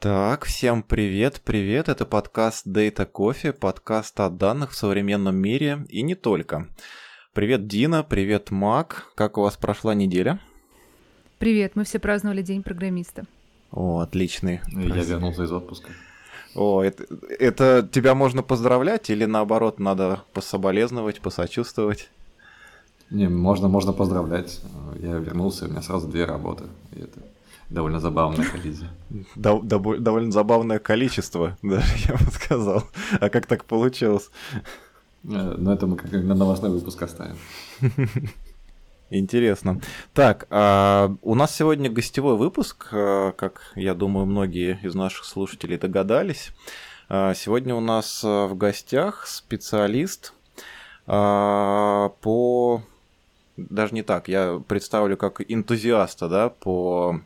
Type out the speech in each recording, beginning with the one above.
Так, всем привет, привет, это подкаст Data Coffee, подкаст о данных в современном мире и не только. Привет, Дина, привет, Мак, как у вас прошла неделя? Привет, мы все праздновали День программиста. О, отличный. Я вернулся из отпуска. О, это, это тебя можно поздравлять или наоборот надо пособолезновать, посочувствовать? Не, можно, можно поздравлять. Я вернулся, у меня сразу две работы. И это довольно забавная коллизия. Дов- дов- довольно забавное количество, даже я бы сказал. А как так получилось? Э, Но это мы как на новостной выпуск оставим. Интересно. Так, а, у нас сегодня гостевой выпуск, а, как я думаю, многие из наших слушателей догадались. А, сегодня у нас а, в гостях специалист а, по... Даже не так, я представлю как энтузиаста, да, по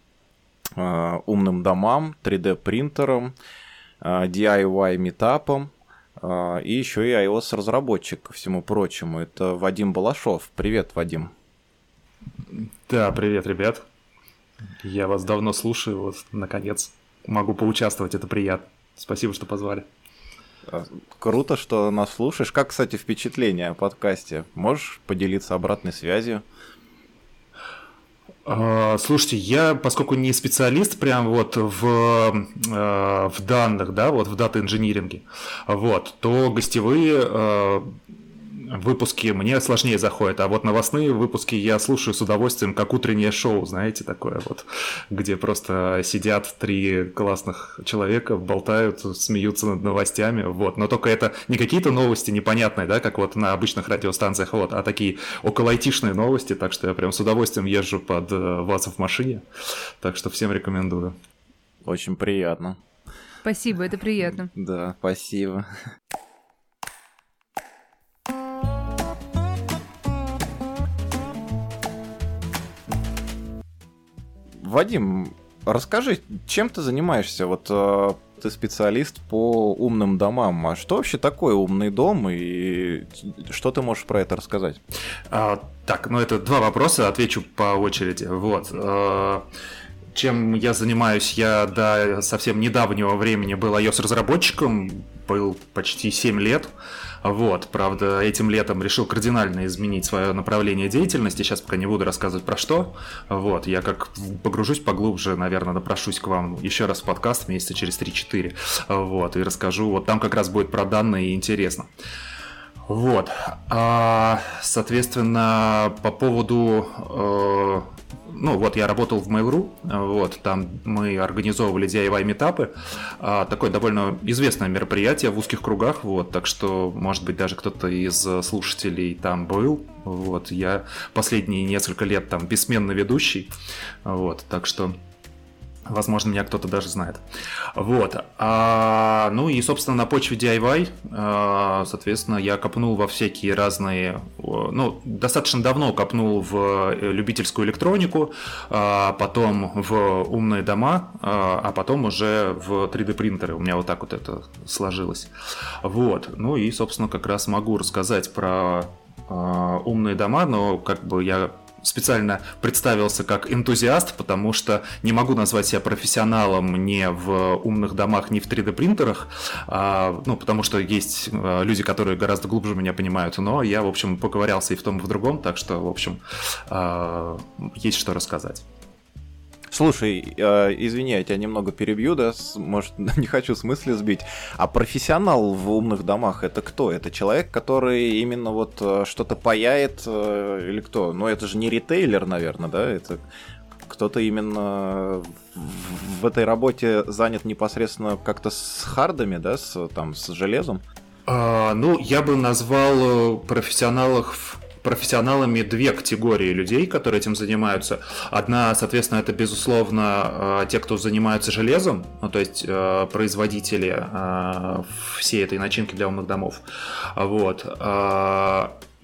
умным домам, 3D-принтерам, а, DIY-метапам, а, и еще и iOS-разработчик, ко всему прочему. Это Вадим Балашов. Привет, Вадим. Да, привет, ребят. Я вас давно слушаю, вот, наконец, могу поучаствовать, это приятно. Спасибо, что позвали. Круто, что нас слушаешь. Как, кстати, впечатление о подкасте? Можешь поделиться обратной связью? А, Слушайте, я, поскольку не специалист прям вот в, э, в данных, да, вот в дата-инжиниринге, вот, то гостевые э, выпуски мне сложнее заходят, а вот новостные выпуски я слушаю с удовольствием, как утреннее шоу, знаете, такое вот, где просто сидят три классных человека, болтают, смеются над новостями, вот, но только это не какие-то новости непонятные, да, как вот на обычных радиостанциях, вот, а такие около айтишные новости, так что я прям с удовольствием езжу под э, вас в машине, так что всем рекомендую. Очень приятно. Спасибо, это приятно. Да, спасибо. Вадим, расскажи, чем ты занимаешься? Вот э, ты специалист по умным домам. А что вообще такое умный дом и что ты можешь про это рассказать? А, так, ну это два вопроса, отвечу по очереди. Вот. а, Чем я занимаюсь? Я до совсем недавнего времени был iOS-разработчиком, был почти 7 лет. Вот, правда, этим летом решил кардинально изменить свое направление деятельности. Сейчас пока не буду рассказывать про что. Вот, я как погружусь поглубже, наверное, напрошусь к вам еще раз в подкаст месяца через 3-4. Вот, и расскажу. Вот там как раз будет про данные и интересно. Вот. А, соответственно, по поводу... э, ну, вот я работал в Mail.ru, вот, там мы организовывали DIY метапы, а, такое довольно известное мероприятие в узких кругах, вот, так что, может быть, даже кто-то из слушателей там был, вот, я последние несколько лет там бессменный ведущий, вот, так что Возможно, меня кто-то даже знает. Вот. А, ну и, собственно, на почве DIY, а, соответственно, я копнул во всякие разные... Ну, достаточно давно копнул в любительскую электронику, а, потом в умные дома, а а потом уже в 3D-принтеры. У меня вот так вот это сложилось. Вот. Ну и, собственно, как раз могу рассказать про а, умные дома, но как бы я специально представился как энтузиаст, потому что не могу назвать себя профессионалом ни в умных домах, ни в 3D-принтерах, а, ну, потому что есть а, люди, которые гораздо глубже меня понимают, но я, в общем, поковырялся и в том, и в другом, так что, в общем, а, есть что рассказать. Слушай, э, извини, я тебя немного перебью, да, с- может, не хочу в смысле сбить. А профессионал в умных домах это кто? Это человек, который именно вот э, что-то паяет э, или кто? Ну, это же не ритейлер, наверное, да? Это кто-то именно в- в этой работе занят непосредственно как-то с хардами, да, с, там, с железом? А, ну, я бы назвал э, профессионалов профессионалами две категории людей, которые этим занимаются. Одна, соответственно, это, безусловно, э, те, кто занимаются железом, ну, то есть э, производители э, всей этой начинки для умных домов. Вот.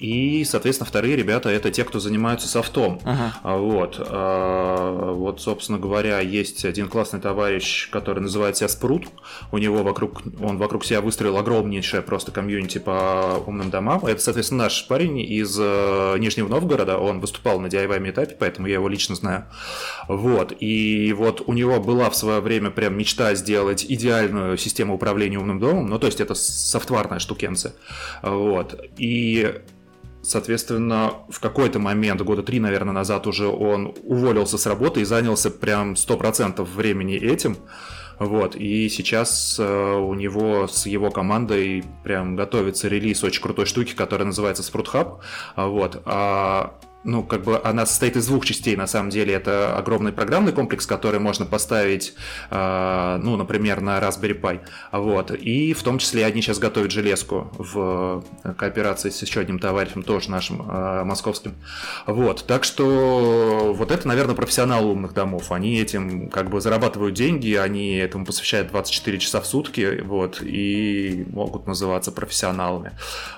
А, И, соответственно, вторые ребята это те, кто занимаются софтом. Ага. Вот. А, вот, собственно говоря, есть один классный товарищ, который называет себя Спрут. У него вокруг, он вокруг себя выстроил огромнейшее просто комьюнити по умным домам. Это, соответственно, наш парень из э, Нижнего Новгорода. Он выступал на DIY этапе, поэтому я его лично знаю. Вот. И вот у него была в свое время прям мечта сделать идеальную систему управления умным домом. Ну, то есть это софтварная штукенция. Вот. И Соответственно, в какой-то момент, года три, наверное, назад уже он уволился с работы и занялся прям 100% времени этим. Вот, и сейчас э, у него с его командой прям готовится релиз очень крутой штуки, которая называется Sprout Hub. Вот, а ну, как бы она состоит из двух частей, на самом деле. Это огромный программный комплекс, который можно поставить, э, ну, например, на Raspberry Pi. Вот. И в том числе они сейчас готовят железку в кооперации с еще одним товарищем, тоже нашим э, московским. Вот. Так что вот это, наверное, профессионалы умных домов. Они этим как бы зарабатывают деньги, они этому посвящают 24 часа в сутки, вот, и могут называться профессионалами.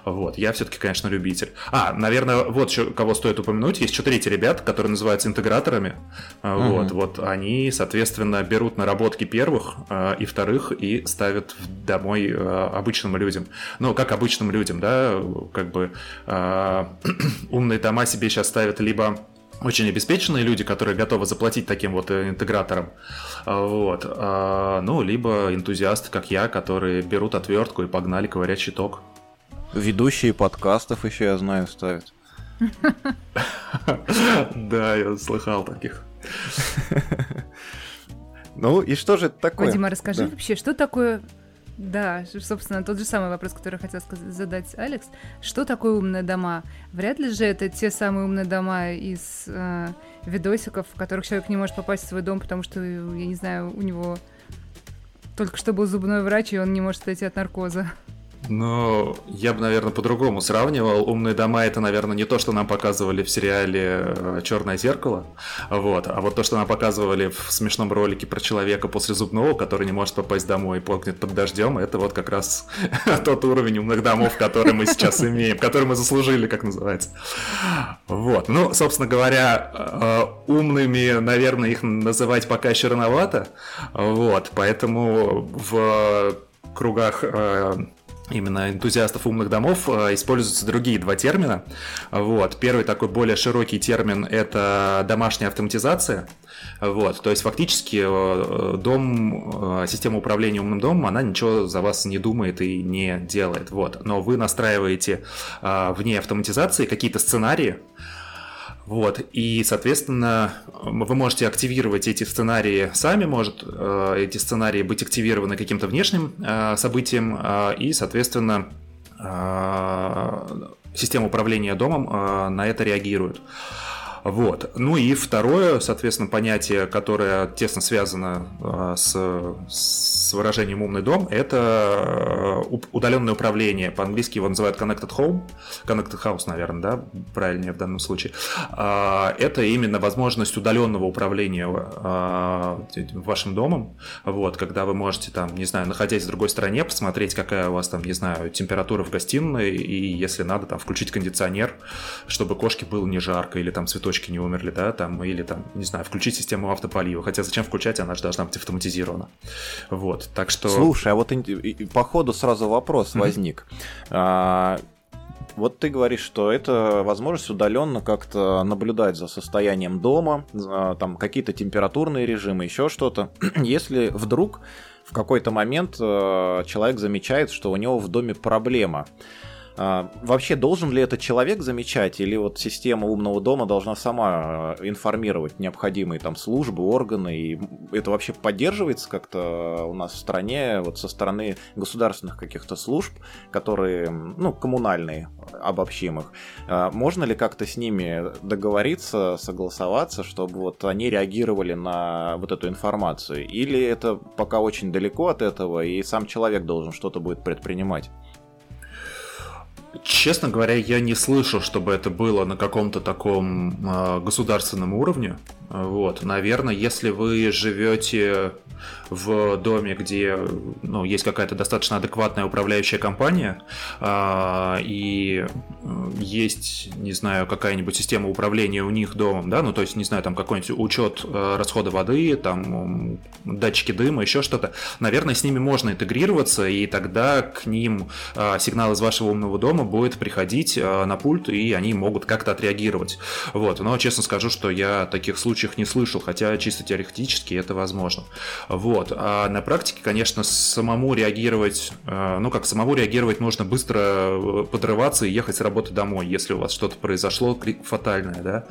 Вот. Я все-таки, конечно, любитель. А, наверное, вот еще кого стоит упомянуть упомянуть. Есть еще третий ребят, которые называются интеграторами. Uh-huh. Вот, вот они, соответственно, берут наработки первых э, и вторых и ставят домой э, обычным людям. Ну, как обычным людям, да, как бы э, умные дома себе сейчас ставят либо очень обеспеченные люди, которые готовы заплатить таким вот интеграторам, вот, ну, либо энтузиасты, как я, которые берут отвертку и погнали ковырять щиток. Ведущие подкастов еще, я знаю, ставят. Да, я слыхал таких. Ну и что же это такое? Дима, расскажи вообще, что такое... Да, собственно, тот же самый вопрос, который хотел задать Алекс. Что такое умные дома? Вряд ли же это те самые умные дома из э, видосиков, в которых человек не может попасть в свой дом, потому что, я не знаю, у него только что был зубной врач, и он не может отойти от наркоза. Ну, я бы, наверное, по-другому сравнивал. Умные дома это, наверное, не то, что нам показывали в сериале э, Черное зеркало. Вот. А вот то, что нам показывали в смешном ролике про человека после зубного, который не может попасть домой и плакнет под дождем, это вот как раз тот уровень умных домов, который мы сейчас имеем, который мы заслужили, как называется. Вот. Ну, собственно говоря, э, умными, наверное, их называть пока еще рановато. Вот. Поэтому в кругах э, именно энтузиастов умных домов э, используются другие два термина. Вот. Первый такой более широкий термин – это домашняя автоматизация. Вот. То есть фактически э, дом, э, система управления умным домом, она ничего за вас не думает и не делает. Вот. Но вы настраиваете вне автоматизации какие-то сценарии, вот, и, соответственно, вы можете активировать эти сценарии сами, может э, эти сценарии быть активированы каким-то внешним э, событием, э, и, соответственно, система управления домом на это реагирует. Вот. Ну и второе, соответственно, понятие, которое тесно связано э, с, с выражением «умный дом», это э, удаленное управление. По-английски его называют Connected Home, Connected House, наверное, да, правильнее в данном случае. А, это именно возможность удаленного управления э, вашим домом, вот, когда вы можете там, не знаю, находясь в другой стране, посмотреть, какая у вас там, не знаю, температура в гостиной, и если надо, там, включить кондиционер, чтобы кошке было не жарко, или там цветочки цветочки не умерли, да, там, или там, не знаю, включить систему автополива. Хотя зачем включать, она же должна быть автоматизирована. Вот, так что... Слушай, а вот по ходу сразу вопрос mm-hmm. возник. А, вот ты говоришь, что это возможность удаленно как-то наблюдать за состоянием дома, там какие-то температурные режимы, еще что-то. Если вдруг в какой-то момент э, человек замечает, что у него в доме проблема, вообще должен ли этот человек замечать, или вот система умного дома должна сама э, информировать необходимые там службы, органы, и это вообще поддерживается как-то у нас в стране, вот со стороны государственных каких-то служб, которые, ну, коммунальные, обобщим их. А, можно ли как-то с ними договориться, согласоваться, чтобы вот они реагировали на вот эту информацию? Или это пока очень далеко от этого, и сам человек должен что-то будет предпринимать? Честно говоря, я не слышу, чтобы это было на каком-то таком э, государственном уровне. Вот, наверное, если вы живете в доме, где ну, есть какая-то достаточно адекватная управляющая компания, э, и есть, не знаю, какая-нибудь система управления у них домом, да, ну то есть, не знаю, там какой-нибудь учет э, расхода воды, там датчики дыма, еще что-то, наверное, с ними можно интегрироваться, и тогда к ним э, сигнал из вашего умного дома будет приходить э, на пульт, и они могут как-то отреагировать. Вот, но честно скажу, что я таких случаев не слышал, хотя чисто теоретически это возможно. Вот, а на практике, конечно, самому реагировать, ну как самому реагировать нужно быстро подрываться и ехать с работы домой, если у вас что-то произошло фатальное, да.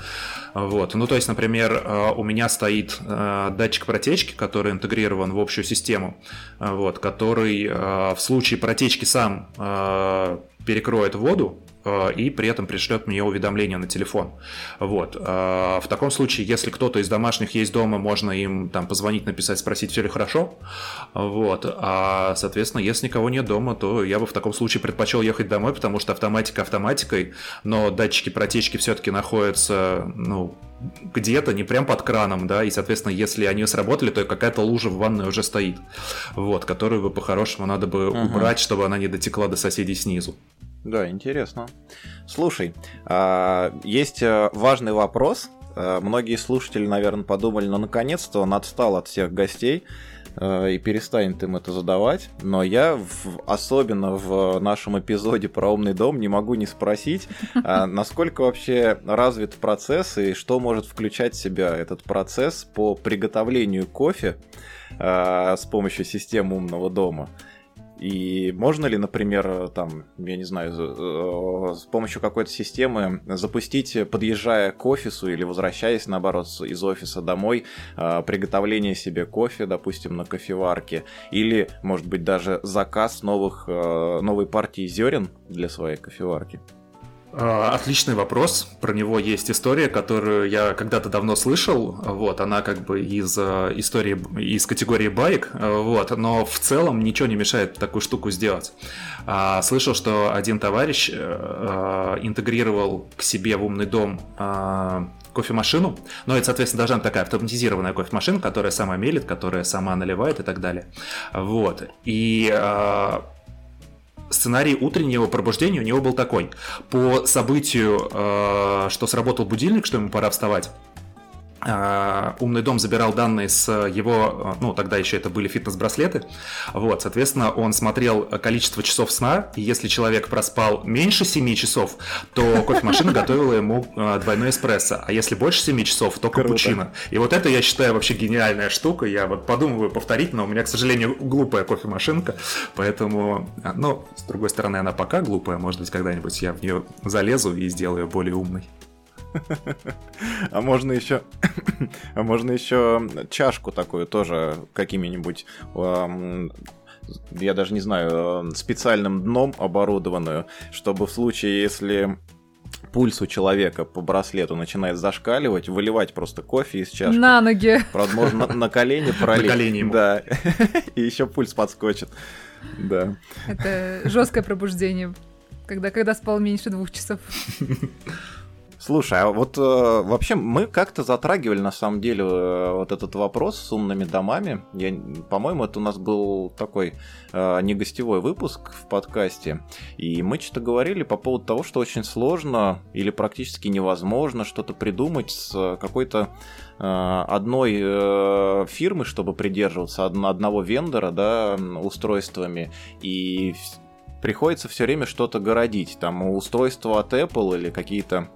Вот, ну то есть, например, у меня стоит датчик протечки, который интегрирован в общую систему, вот, который в случае протечки сам перекроет воду, и при этом пришлет мне уведомление на телефон. Вот. Э, в таком случае, если кто-то из домашних есть дома, можно им там позвонить, написать, спросить, все ли хорошо. Вот. А, соответственно, если никого нет дома, то я бы в таком случае предпочел ехать домой, потому что автоматика автоматикой, но датчики протечки все-таки находятся, ну, где-то, не прям под краном, да, и, соответственно, если они сработали, то какая-то лужа в ванной уже стоит, вот, которую бы по-хорошему надо бы uh-huh. убрать, чтобы она не дотекла до соседей снизу. Да, интересно. Слушай, а, есть э, важный вопрос. Э, многие слушатели, наверное, подумали, ну, наконец-то он отстал от всех гостей э, и перестанет им это задавать. Но я, в, особенно в нашем эпизоде про умный дом, не могу не спросить, а насколько вообще развит процесс и что может включать в себя этот процесс по приготовлению кофе с помощью системы умного дома. И можно ли, например, там, я не знаю, э, с помощью какой-то системы запустить, подъезжая к офису или возвращаясь, наоборот, из офиса домой, э, приготовление себе кофе, допустим, на кофеварке, или, может быть, даже заказ новых, э, новой партии зерен для своей кофеварки? А, отличный вопрос. Про него есть история, которую я когда-то давно слышал. Вот, она как бы из э, истории, из категории байк. Вот, но в целом ничего не мешает такую штуку сделать. А, слышал, что один товарищ э, интегрировал к себе в умный дом кофемашину, но это, соответственно, должна быть такая автоматизированная кофемашина, которая сама мелит, которая сама наливает и так далее. Вот. И сценарий утреннего пробуждения у него был такой. По событию, э, что сработал будильник, что ему пора вставать, умный дом забирал данные с его, ну, тогда еще это были фитнес-браслеты, вот, соответственно, он смотрел количество часов сна, и если человек проспал меньше 7 часов, то кофемашина готовила ему а, двойной эспрессо, а если больше 7 часов, то капучино. И вот это, я считаю, вообще гениальная штука, я вот подумываю повторить, но у меня, к сожалению, глупая кофемашинка, поэтому, ну, с другой стороны, она пока глупая, может быть, когда-нибудь я в нее залезу и сделаю более умной. А можно еще, а можно еще чашку такую тоже какими-нибудь я даже не знаю, специальным дном оборудованную, чтобы в случае, если пульс у человека по браслету начинает зашкаливать, выливать просто кофе из чашки. На ноги. Правда, можно на, на колени пролить. На колени ему. Да. И еще пульс подскочит. Да. Это жесткое пробуждение, когда, когда спал меньше двух часов. Слушай, а вот э, вообще мы как-то затрагивали на самом деле э, вот этот вопрос с умными домами. Я, по-моему, это у нас был такой э, не гостевой выпуск в подкасте. И мы что-то говорили по поводу того, что очень сложно или практически невозможно что-то придумать с какой-то э, одной э, фирмы, чтобы придерживаться од- одного вендора, да, устройствами. И приходится все время что-то городить. Там устройство от Apple или какие-то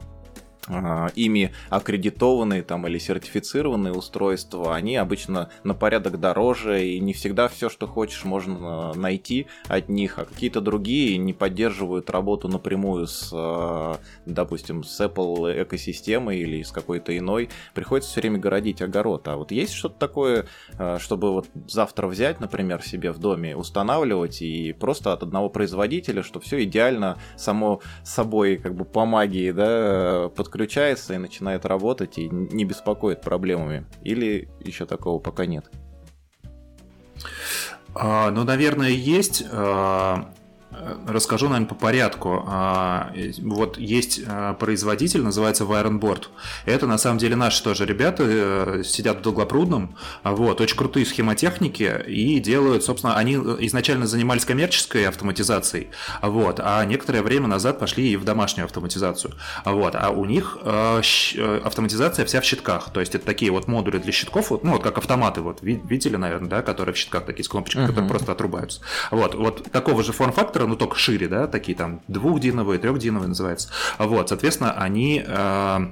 ими аккредитованные там или сертифицированные устройства, они обычно на порядок дороже, и не всегда все, что хочешь, можно найти от них, а какие-то другие не поддерживают работу напрямую с, а, допустим, с Apple экосистемой или с какой-то иной. Приходится все время городить огород. А вот есть что-то такое, а, чтобы вот завтра взять, например, себе в доме, устанавливать и просто от одного производителя, что все идеально само собой как бы по магии, да, под подключается и начинает работать и не беспокоит проблемами? Или еще такого пока нет? А, ну, наверное, есть. А, Расскажу, наверное, по порядку. А, вот есть а, производитель, называется Wirenboard. Это на самом деле наши тоже ребята, э, сидят в Долгопрудном, вот, очень крутые схемотехники и делают, собственно, они изначально занимались коммерческой автоматизацией, вот, а некоторое время назад пошли и в домашнюю автоматизацию, вот, а у них э, э, автоматизация вся в щитках, то есть это такие вот модули для щитков, вот, ну, вот как автоматы, вот, видели, наверное, да, которые в щитках такие с кнопочками, uh-huh. которые просто отрубаются. Вот, вот такого же форм-фактора ну только шире, да, такие там двухдиновые, трехдиновые называются. Вот, соответственно, они э,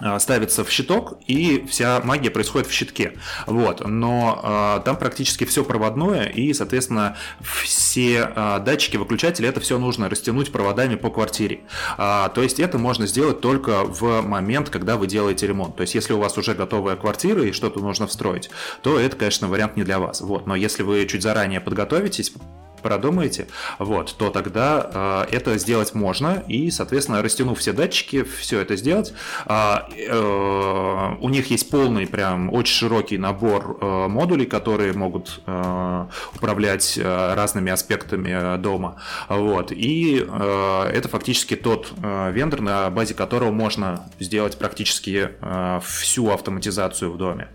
э, ставится в щиток, и вся магия происходит в щитке. Вот. Но э, там практически все проводное, и, соответственно, все э, датчики, выключатели, это все нужно растянуть проводами по квартире. Э, то есть это можно сделать только в момент, когда вы делаете ремонт. То есть если у вас уже готовая квартира и что-то нужно встроить, то это, конечно, вариант не для вас. Вот. Но если вы чуть заранее подготовитесь, продумаете, вот, то тогда э, это сделать можно, и, соответственно, растянув все датчики, все это сделать. Э, э, у них есть полный, прям очень широкий набор э, модулей, которые могут э, управлять э, разными аспектами э, дома. Вот, и э, это фактически тот э, вендор, на базе которого можно сделать практически э, всю автоматизацию в доме.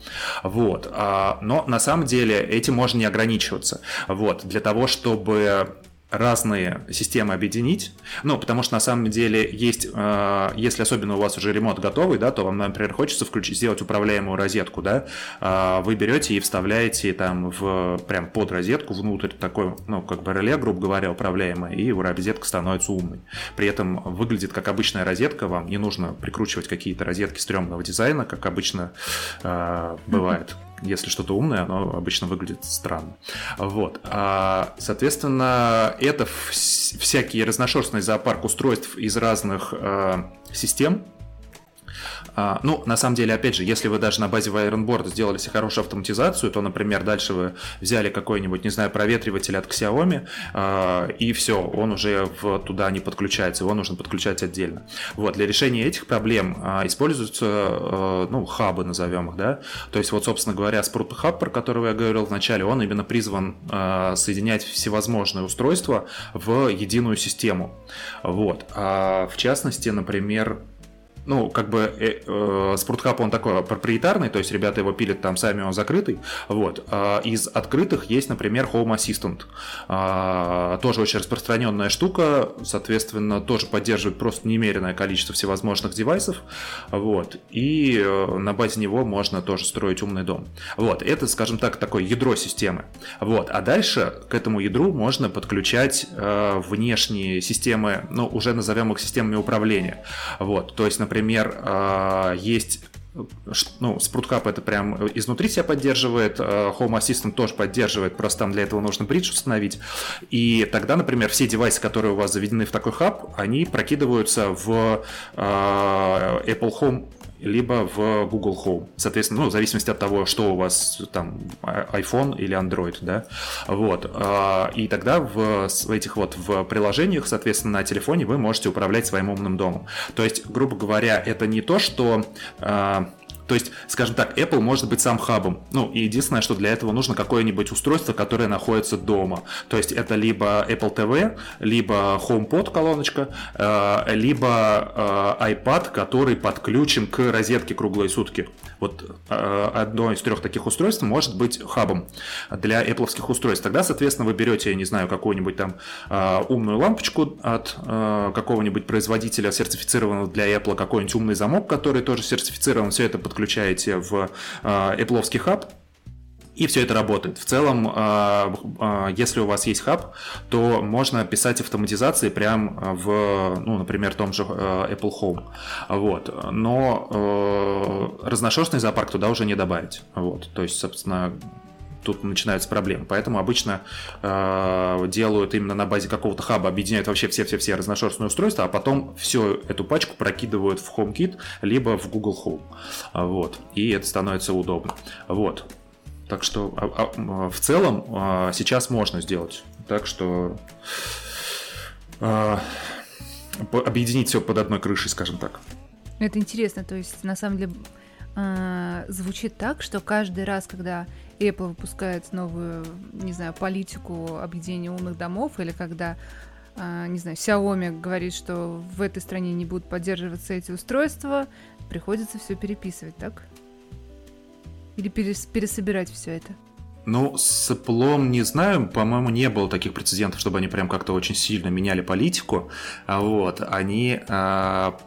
Вот, э, но на самом деле этим можно не ограничиваться. Вот, для того, чтобы чтобы разные системы объединить. Ну, потому что на самом деле есть, э, если особенно у вас уже ремонт готовый, да, то вам, например, хочется включить, сделать управляемую розетку, да, э, вы берете и вставляете там в, прям под розетку внутрь такой, ну, как бы реле, грубо говоря, управляемое, и розетка становится умной. При этом выглядит как обычная розетка, вам не нужно прикручивать какие-то розетки стрёмного дизайна, как обычно э, бывает. Если что-то умное, оно обычно выглядит странно. Вот. А, соответственно, это всякий разношерстный зоопарк устройств из разных э, систем, а, ну, на самом деле, опять же, если вы даже на базе Ironboard сделали себе хорошую автоматизацию, то, например, дальше вы взяли какой-нибудь, не знаю, проветриватель от Xiaomi, а, и все, он уже в, туда не подключается, его нужно подключать отдельно. Вот, для решения этих проблем а, используются, ну, хабы, назовем их, да, то есть вот, собственно говоря, Sprut Hub, про который я говорил в начале, он именно призван соединять всевозможные устройства в единую систему. Вот, а в частности, например, ну, как бы э, э, Спортхаб, он такой проприетарный, то есть ребята его пилят там сами, он закрытый. Вот. А из открытых есть, например, Home Assistant. А, тоже очень распространенная штука, соответственно, тоже поддерживает просто немеренное количество всевозможных девайсов. Вот. И э, на базе него можно тоже строить умный дом. Вот. Это, скажем так, такое ядро системы. Вот. А дальше к этому ядру можно подключать э, внешние системы, ну, уже назовем их системами управления. Вот. То есть, например, например, а, есть ну, Sproutkap это прям изнутри себя поддерживает, а, Home Assistant тоже поддерживает, просто там для этого нужно бридж установить. И тогда, например, все девайсы, которые у вас заведены в такой хаб, они прокидываются в а, Apple Home либо в Google Home. Соответственно, ну, в зависимости от того, что у вас там iPhone или Android, да. Вот. А, и тогда в этих вот в приложениях, соответственно, на телефоне вы можете управлять своим умным домом. То есть, грубо говоря, это не то, что а, то есть, скажем так, Apple может быть сам хабом. Ну, и единственное, что для этого нужно какое-нибудь устройство, которое находится дома. То есть, это либо Apple TV, либо HomePod колоночка, э, либо э, iPad, который подключен к розетке круглые сутки. Вот э, одно из трех таких устройств может быть хабом для Apple устройств. Тогда, соответственно, вы берете, я не знаю, какую-нибудь там умную лампочку от какого-нибудь производителя, сертифицированного для Apple, какой-нибудь умный замок, который тоже сертифицирован, все это подключаете в э, Apple хаб, и все это работает. В целом, э, э, если у вас есть хаб, то можно писать автоматизации прям в, ну, например, том же Apple Home. Вот. Но разношерстный зоопарк туда уже не добавить. Вот. То есть, собственно, тут начинаются проблемы. Поэтому обычно э, делают именно на базе какого-то хаба, объединяют вообще все-все-все разношерстные устройства, а потом всю эту пачку прокидывают в HomeKit, либо в Google Home. Вот. И это становится удобно. Вот. Так что а, а, в целом а, сейчас можно сделать. Так что а, объединить все под одной крышей, скажем так. Это интересно, то есть на самом деле э, звучит так, что каждый раз, когда Apple выпускает новую, не знаю, политику объединения умных домов, или когда, э, не знаю, Xiaomi говорит, что в этой стране не будут поддерживаться эти устройства, приходится все переписывать, так? Или перес пересобирать все это? Ну, с Apple не знаю, по-моему, не было таких прецедентов, чтобы они прям как-то очень сильно меняли политику. А Вот, они а,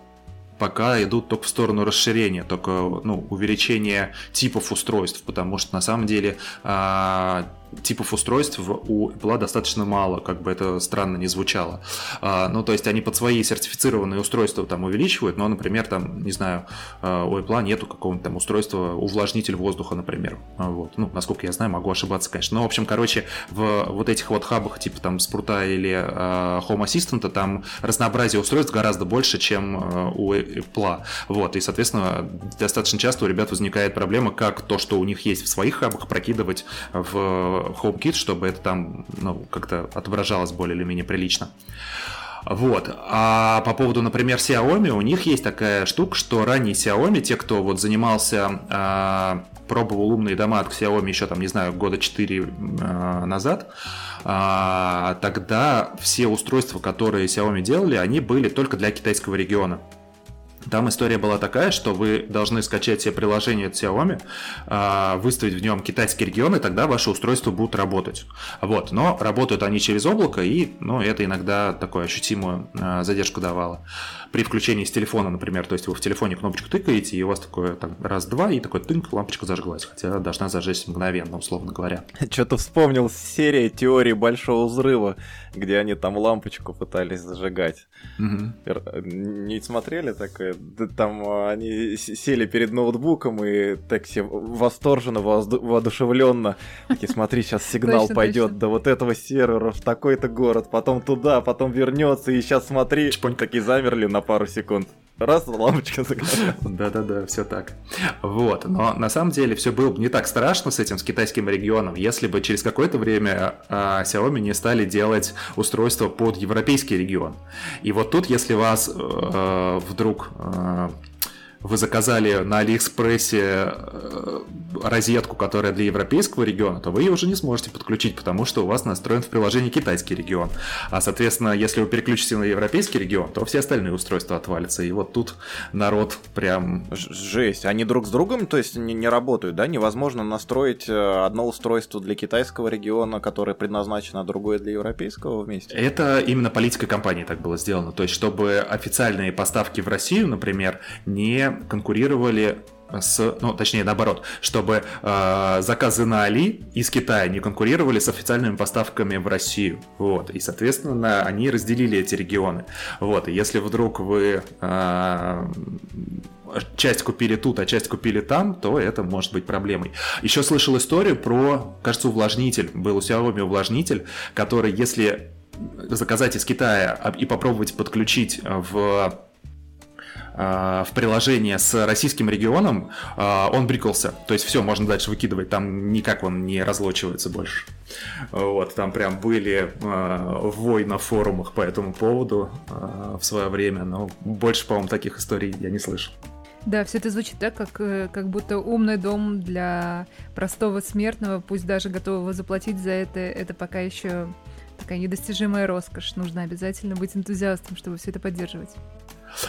пока идут только в сторону расширения, только ну, увеличения типов устройств, потому что на самом деле а, типов устройств у Apple достаточно мало, как бы это странно не звучало. А, ну, то есть они под свои сертифицированные устройства там увеличивают, но, например, там, не знаю, а, у Apple нету какого-нибудь там устройства увлажнитель воздуха, например. А, вот. Ну, насколько я знаю, могу ошибаться, конечно. Но, в общем, короче, в вот этих вот хабах, типа там Спрута или Home Assistant, там разнообразие устройств гораздо больше, чем у Apple. Вот. И, соответственно, достаточно часто у ребят возникает проблема, как то, что у них есть в своих хабах, прокидывать в HomeKit, чтобы это там ну, как-то отображалось более или менее прилично. Вот. А по поводу, например, Xiaomi, у них есть такая штука, что ранние Xiaomi, те, кто вот занимался, э, пробовал умные дома от Xiaomi еще там, не знаю, года 4 э, назад, э, тогда все устройства, которые Xiaomi делали, они были только для китайского региона. Там история была такая, что вы должны скачать себе приложение от Xiaomi, а, выставить в нем китайский регион, и тогда ваши устройства будут работать. Вот. Но работают они через облако, и ну, это иногда такую ощутимую а, задержку давало при включении с телефона, например, то есть вы в телефоне кнопочку тыкаете, и у вас такое там раз-два, и такой тынк, лампочка зажглась, хотя должна зажечься мгновенно, условно говоря. Что-то вспомнил серия теории Большого Взрыва, где они там лампочку пытались зажигать. Угу. Не смотрели такое? Там а, они сели перед ноутбуком и так все восторженно, воодушевленно. Такие, смотри, сейчас сигнал пойдет до вот этого сервера в такой-то город, потом туда, потом вернется, и сейчас смотри, такие замерли на пару секунд. Раз, лампочка загорелась. Да-да-да, все так. Вот, но на самом деле все было бы не так страшно с этим, с китайским регионом, если бы через какое-то время а, Xiaomi не стали делать устройство под европейский регион. И вот тут, если вас э, вдруг э, вы заказали на Алиэкспрессе э, розетку, которая для европейского региона, то вы ее уже не сможете подключить, потому что у вас настроен в приложении китайский регион. А, соответственно, если вы переключите на европейский регион, то все остальные устройства отвалятся. И вот тут народ прям... Жесть. Они друг с другом, то есть, не, не работают, да? Невозможно настроить э, одно устройство для китайского региона, которое предназначено, а другое для европейского вместе? Это именно политикой компании так было сделано. То есть, чтобы официальные поставки в Россию, например, не конкурировали с, ну, точнее, наоборот, чтобы э, заказы на Али из Китая не конкурировали с официальными поставками в Россию, вот, и, соответственно, они разделили эти регионы, вот, и если вдруг вы э, часть купили тут, а часть купили там, то это может быть проблемой. Еще слышал историю про, кажется, увлажнитель, был у Xiaomi увлажнитель, который, если заказать из Китая и попробовать подключить в в приложение с российским регионом, э, он брикался. То есть все, можно дальше выкидывать, там никак он не разлочивается больше. Вот, там прям были э, вой на форумах по этому поводу в свое время, но больше, по-моему, таких историй я не слышал. Да, все это звучит так, как, как будто умный дом для простого смертного, пусть даже готового заплатить за это, это пока еще такая недостижимая роскошь. Нужно обязательно быть энтузиастом, чтобы все это поддерживать.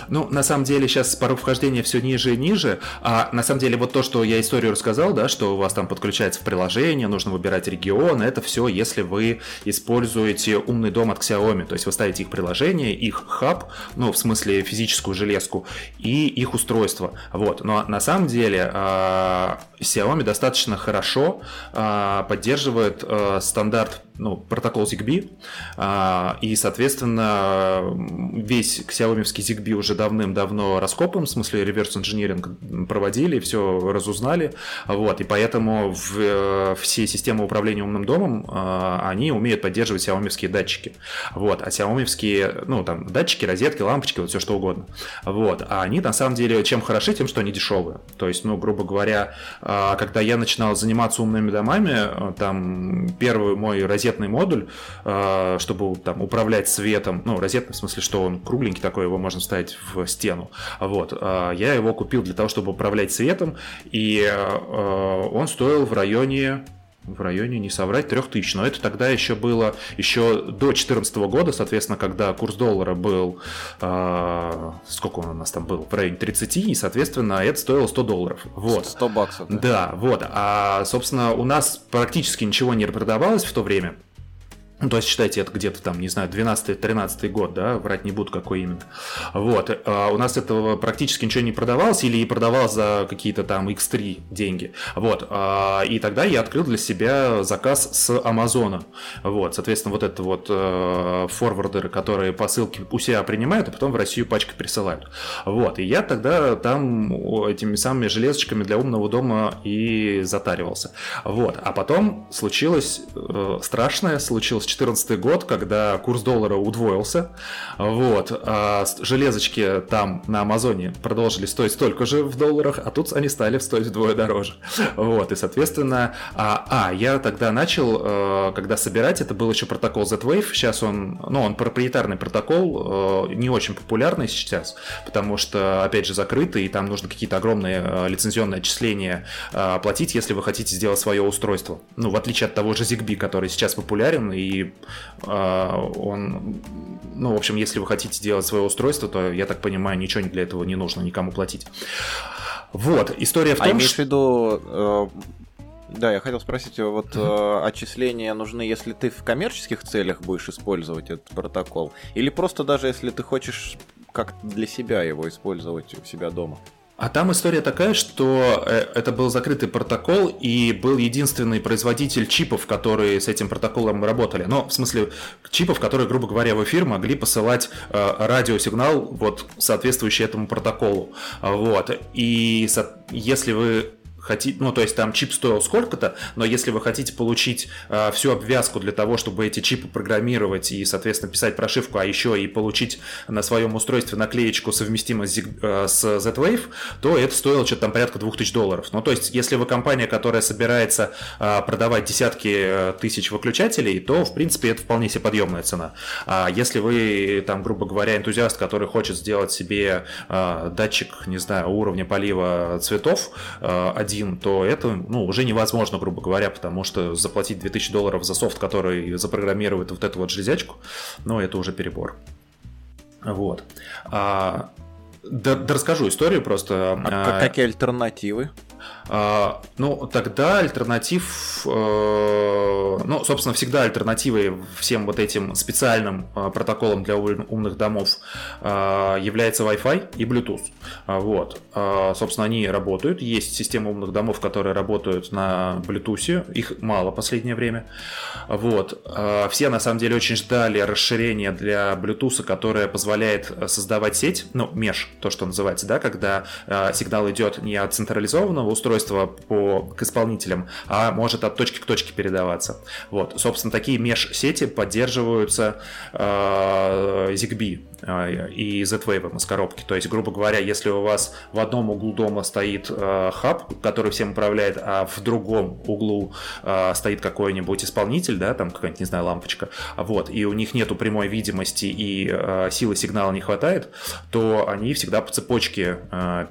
Ну, на самом деле, сейчас порог вхождения все ниже и ниже, а на самом деле вот то, что я историю рассказал, да, что у вас там подключается в приложение, нужно выбирать регион, это все, если вы используете умный дом от Xiaomi, то есть вы ставите их приложение, их хаб, ну, в смысле физическую железку, и их устройство, вот, но на самом деле а, Xiaomi достаточно хорошо а, поддерживает а, стандарт ну, протокол ZigBee, а, и, соответственно, весь Xiaomi ZigBee уже давным-давно раскопан, в смысле реверс инжиниринг проводили, все разузнали, вот, и поэтому в, э, все системы управления умным домом, а, они умеют поддерживать Xiaomi датчики, вот, а Xiaomi, ну, там, датчики, розетки, лампочки, вот все что угодно, вот, а они, на самом деле, чем хороши, тем, что они дешевые, то есть, ну, грубо говоря, а, когда я начинал заниматься умными домами, там, первый мой розетка розетный модуль, э, чтобы там управлять светом, ну, розетный в смысле, что он кругленький такой, его можно ставить в стену, вот, я его купил для того, чтобы управлять светом, и он стоил в районе в районе, не соврать, 3000. Но это тогда еще было, еще до 2014 года, соответственно, когда курс доллара был, э, сколько он у нас там был, в районе 30, и, соответственно, это стоило 100 долларов. Вот. 100 баксов. Да, да вот. А, собственно, у нас практически ничего не продавалось в то время. Ну, то есть, считайте, это где-то там, не знаю, 12-13 год, да, врать не буду, какой именно. Вот, а у нас этого практически ничего не продавалось или продавалось за какие-то там X3 деньги. Вот, а, и тогда я открыл для себя заказ с Амазона. Вот, соответственно, вот это вот э, форвардеры, которые посылки у себя принимают, а потом в Россию пачкой присылают. Вот, и я тогда там этими самыми железочками для умного дома и затаривался. Вот, а потом случилось э, страшное, случилось 2014 год, когда курс доллара удвоился. Вот. А железочки там на Амазоне продолжили стоить столько же в долларах, а тут они стали стоить вдвое дороже. Вот. И, соответственно, а, а я тогда начал, э, когда собирать, это был еще протокол Z-Wave. Сейчас он, ну, он проприетарный протокол, э, не очень популярный сейчас, потому что, опять же, закрытый, и там нужно какие-то огромные э, лицензионные отчисления платить, если вы хотите сделать свое устройство. Ну, в отличие от того же ZigBee, который сейчас популярен и э, он, ну, в общем, если вы хотите делать свое устройство, то, я так понимаю, ничего для этого не нужно никому платить. Вот, история в а том, а имеешь что... в виду, э, да, я хотел спросить, вот э, отчисления нужны, если ты в коммерческих целях будешь использовать этот протокол, или просто даже если ты хочешь как для себя его использовать у себя дома? А там история такая, что э, это был закрытый протокол и был единственный производитель чипов, которые с этим протоколом работали. Ну, в смысле, чипов, которые, грубо говоря, в эфир могли посылать э, радиосигнал, вот, соответствующий этому протоколу. Вот. И если вы хотите, ну, то есть там чип стоил сколько-то, но если вы хотите получить э, всю обвязку для того, чтобы эти чипы программировать и, соответственно, писать прошивку, а еще и получить на своем устройстве наклеечку совместимую с, э, с Z-Wave, то это стоило что-то там порядка 2000 долларов. Ну, то есть, если вы компания, которая собирается э, продавать десятки э, тысяч выключателей, то, в принципе, это вполне себе подъемная цена. А если вы, там, грубо говоря, энтузиаст, который хочет сделать себе э, датчик, не знаю, уровня полива цветов, э, один один, то это ну, уже невозможно, грубо говоря, потому что заплатить 2000 долларов за софт, который запрограммирует вот эту вот железячку, ну, это уже перебор. Вот. А, да, да расскажу историю просто. А, а какие альтернативы? А, ну, тогда альтернатив, э, ну, собственно, всегда альтернативой всем вот этим специальным э, протоколам для умных домов э, является Wi-Fi и Bluetooth. Вот. Собственно, они работают. Есть системы умных домов, которые работают на Bluetooth. Их мало в последнее время. Вот. Все, на самом деле, очень ждали расширения для Bluetooth, которое позволяет создавать сеть, ну, меж, то, что называется, да, когда сигнал идет не от централизованного устройства по, к исполнителям, а может от точки к точке передаваться. Вот, собственно, такие меж-сети поддерживаются э, ZigBee и Z-Wave из коробки. То есть, грубо говоря, если у вас в одном углу дома стоит э, хаб, который всем управляет, а в другом углу э, стоит какой-нибудь исполнитель, да, там какая-нибудь, не знаю, лампочка, вот, и у них нету прямой видимости и силы сигнала не хватает, то они всегда по цепочке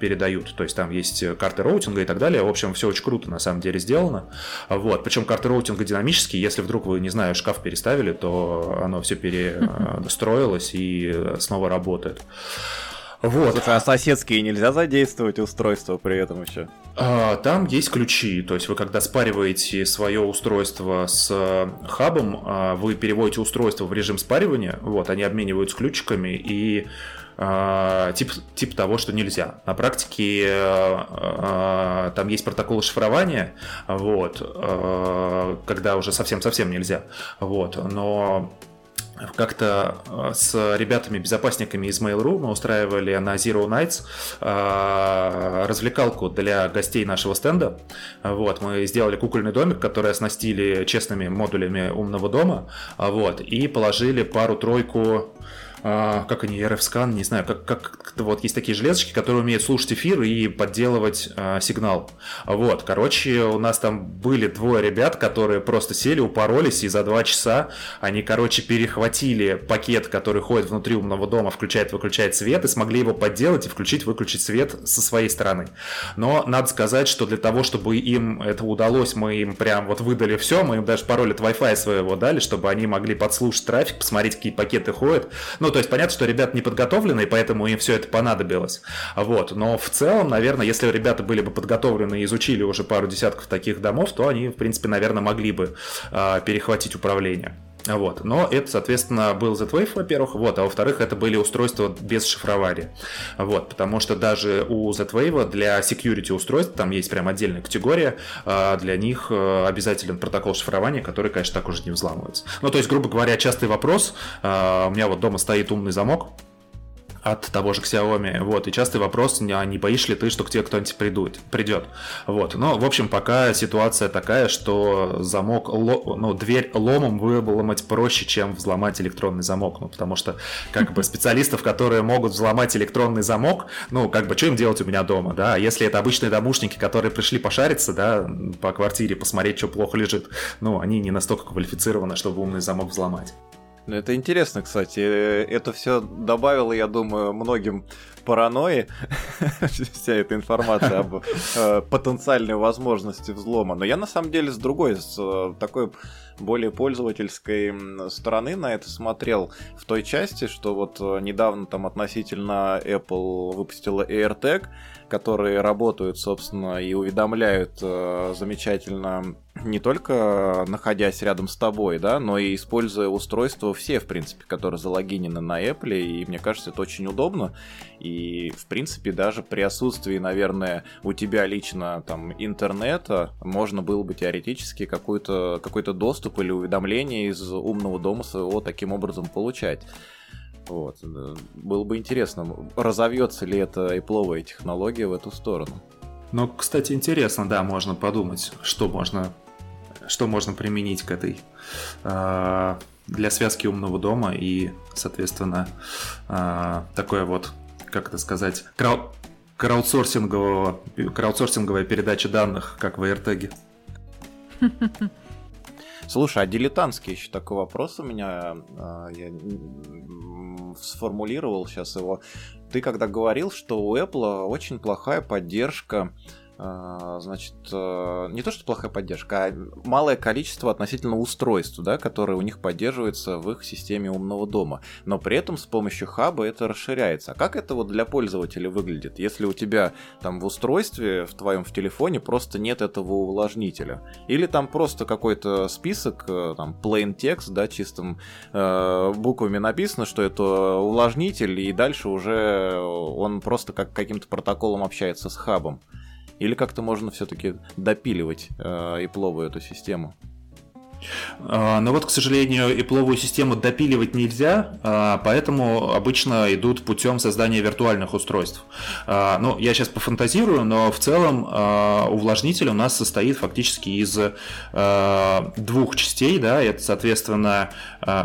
передают. То есть там есть карты роутинга и так далее. В общем, все очень круто на самом деле сделано. Вот. Причем карты роутинга динамические. Если вдруг вы, не знаю, шкаф переставили, то оно все перестроилось и снова работает. Вот. Слушай, а соседские нельзя задействовать устройство при этом еще? А, там есть ключи, то есть вы когда спариваете свое устройство с э, хабом, а, вы переводите устройство в режим спаривания, вот, они обмениваются ключиками и а, тип, тип того, что нельзя. На практике э, э, там есть протоколы шифрования, вот, э, когда уже совсем-совсем нельзя. Вот, но как-то с ребятами-безопасниками из Mail.ru мы устраивали на Zero Nights развлекалку для гостей нашего стенда. Вот, мы сделали кукольный домик, который оснастили честными модулями умного дома, вот, и положили пару-тройку а, как они, RF-скан, не знаю, как, как вот есть такие железочки, которые умеют слушать эфир и подделывать а, сигнал. Вот, короче, у нас там были двое ребят, которые просто сели, упоролись, и за два часа они, короче, перехватили пакет, который ходит внутри умного дома, включает-выключает свет, и смогли его подделать и включить-выключить свет со своей стороны. Но надо сказать, что для того, чтобы им это удалось, мы им прям вот выдали все, мы им даже пароль от Wi-Fi своего дали, чтобы они могли подслушать трафик, посмотреть, какие пакеты ходят. Ну, то есть понятно, что ребята не подготовлены, и поэтому им все это понадобилось. Вот. Но в целом, наверное, если ребята были бы подготовлены и изучили уже пару десятков таких домов, то они, в принципе, наверное, могли бы э, перехватить управление. Вот. Но это, соответственно, был Z-Wave, во-первых, вот, а во-вторых, это были устройства без шифрования. Вот, потому что даже у Z-Wave для security устройств, там есть прям отдельная категория, а, для них э, обязателен протокол шифрования, который, конечно, так уже не взламывается. Ну, то есть, грубо говоря, частый вопрос, а, у меня вот дома стоит умный замок, от того же Xiaomi. Вот, и частый вопрос, а не боишься ли ты, что к тебе кто-нибудь придут, придет. Вот, но, в общем, пока ситуация такая, что замок, ну, дверь ломом выломать проще, чем взломать электронный замок, ну, потому что, как бы, специалистов, которые могут взломать электронный замок, ну, как бы, что им делать у меня дома, да, если это обычные домушники, которые пришли пошариться, да, по квартире, посмотреть, что плохо лежит, ну, они не настолько квалифицированы, чтобы умный замок взломать. Ну, это интересно, кстати. Это все добавило, я думаю, многим паранойи, вся эта информация об э, потенциальной возможности взлома. Но я на самом деле с другой, с э, такой более пользовательской стороны на это смотрел. В той части, что вот э, недавно там относительно Apple выпустила AirTag, которые работают, собственно, и уведомляют э, замечательно не только находясь рядом с тобой, да, но и используя устройства все, в принципе, которые залогинены на Apple, и мне кажется, это очень удобно, и, в принципе, даже при отсутствии, наверное, у тебя лично там интернета, можно было бы теоретически какой-то какой доступ или уведомление из умного дома своего таким образом получать. Вот. Было бы интересно, разовьется ли эта ипловая технология в эту сторону. Ну, кстати, интересно, да, можно подумать, что можно, что можно применить к этой э, для связки умного дома и, соответственно, э, такое вот, как это сказать, крау краудсорсингового, краудсорсинговая передача данных, как в AirTag. Слушай, а дилетантский еще такой вопрос у меня. А, я сформулировал сейчас его. Ты когда говорил, что у Apple очень плохая поддержка значит, э, не то что плохая поддержка, а малое количество относительно устройств, да, которые у них поддерживаются в их системе умного дома. Но при этом с помощью хаба это расширяется. А как это вот для пользователя выглядит, если у тебя там в устройстве, в твоем в телефоне просто нет этого увлажнителя? Или там просто какой-то список, э, там plain text, да, чистым э, буквами написано, что это увлажнитель, и дальше уже он просто как каким-то протоколом общается с хабом. Или как-то можно все-таки допиливать э, пловую эту систему? А, но вот, к сожалению, и пловую систему допиливать нельзя, а, поэтому обычно идут путем создания виртуальных устройств. А, ну, я сейчас пофантазирую, но в целом увлажнитель у нас состоит фактически из двух частей, да, это, соответственно,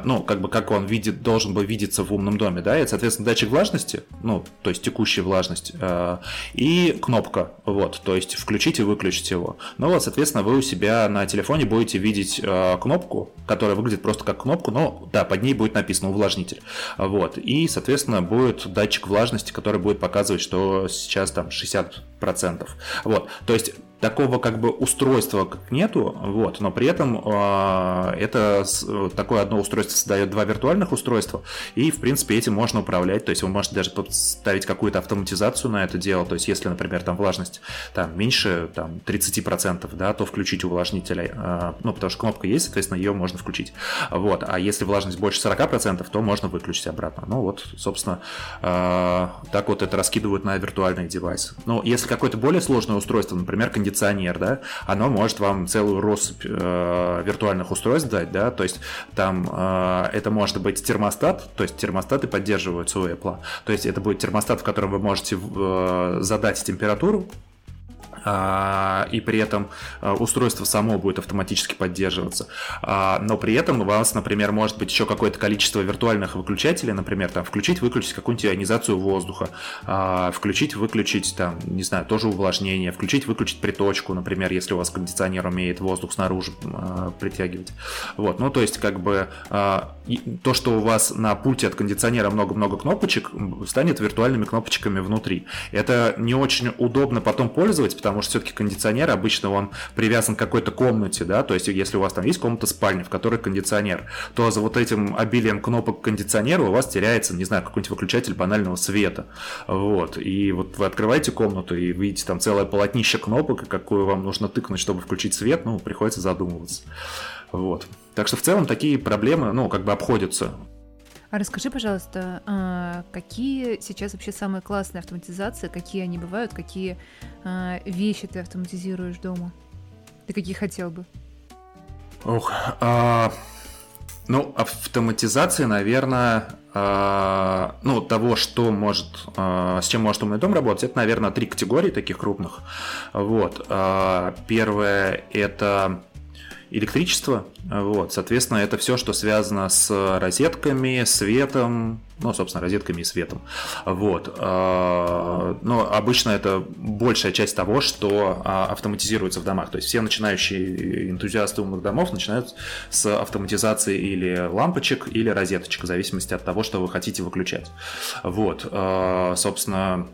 ну, как бы как он видит, должен был видеться в умном доме, да, это, соответственно, датчик влажности, ну, то есть текущая влажность, и кнопка, вот, то есть включить и выключить его. Ну вот, соответственно, вы у себя на телефоне будете видеть кнопку, которая выглядит просто как кнопку, но да, под ней будет написано увлажнитель. Вот. И, соответственно, будет датчик влажности, который будет показывать, что сейчас там 60%. Вот. То есть такого как бы устройства как нету, вот, но при этом э, это такое одно устройство создает два виртуальных устройства, и в принципе этим можно управлять, то есть вы можете даже поставить какую-то автоматизацию на это дело, то есть если, например, там влажность там меньше там 30%, да, то включить увлажнитель, э, ну, потому что кнопка есть, соответственно, ее можно включить, вот, а если влажность больше 40%, то можно выключить обратно, ну вот, собственно, э, так вот это раскидывают на виртуальные девайсы. Ну, если какое-то более сложное устройство, например, кондиционер кондиционер, да, оно может вам целую россыпь э, виртуальных устройств дать, да, то есть там э, это может быть термостат, то есть термостаты поддерживаются у Apple, то есть это будет термостат, в котором вы можете э, задать температуру, и при этом а, устройство само будет автоматически поддерживаться. А, но при этом у вас, например, может быть еще какое-то количество виртуальных выключателей, например, там включить-выключить какую-нибудь ионизацию воздуха, включить-выключить, там, не знаю, тоже увлажнение, включить-выключить приточку, например, если у вас кондиционер умеет воздух снаружи притягивать. Вот, ну то есть как бы то, что у вас на пульте от кондиционера много-много кнопочек, станет виртуальными кнопочками внутри. Это не очень удобно потом пользоваться, потому потому что все-таки кондиционер обычно он привязан к какой-то комнате, да, то есть если у вас там есть комната спальни, в которой кондиционер, то за вот этим обилием кнопок кондиционера у вас теряется, не знаю, какой-нибудь выключатель банального света, вот, и вот вы открываете комнату и видите там целое полотнище кнопок, какую вам нужно тыкнуть, чтобы включить свет, ну, приходится задумываться, вот. Так что в целом такие проблемы, ну, как бы обходятся. А расскажи, пожалуйста, а, какие сейчас вообще самые классные автоматизации, какие они бывают, какие а, вещи ты автоматизируешь дома? Ты какие хотел бы? Ох, а, ну, автоматизация, наверное, а, ну, того, что может, а, с чем может умный дом работать, это, наверное, три категории таких крупных. Вот. А, первое – это электричество. Вот, соответственно, это все, что связано с розетками, светом, ну, собственно, розетками и светом. Вот. А, но обычно это большая часть того, что а, автоматизируется в домах. То есть все начинающие энтузиасты умных домов начинают с автоматизации или лампочек, или розеточек, в зависимости от того, что вы хотите выключать. Вот. А, собственно,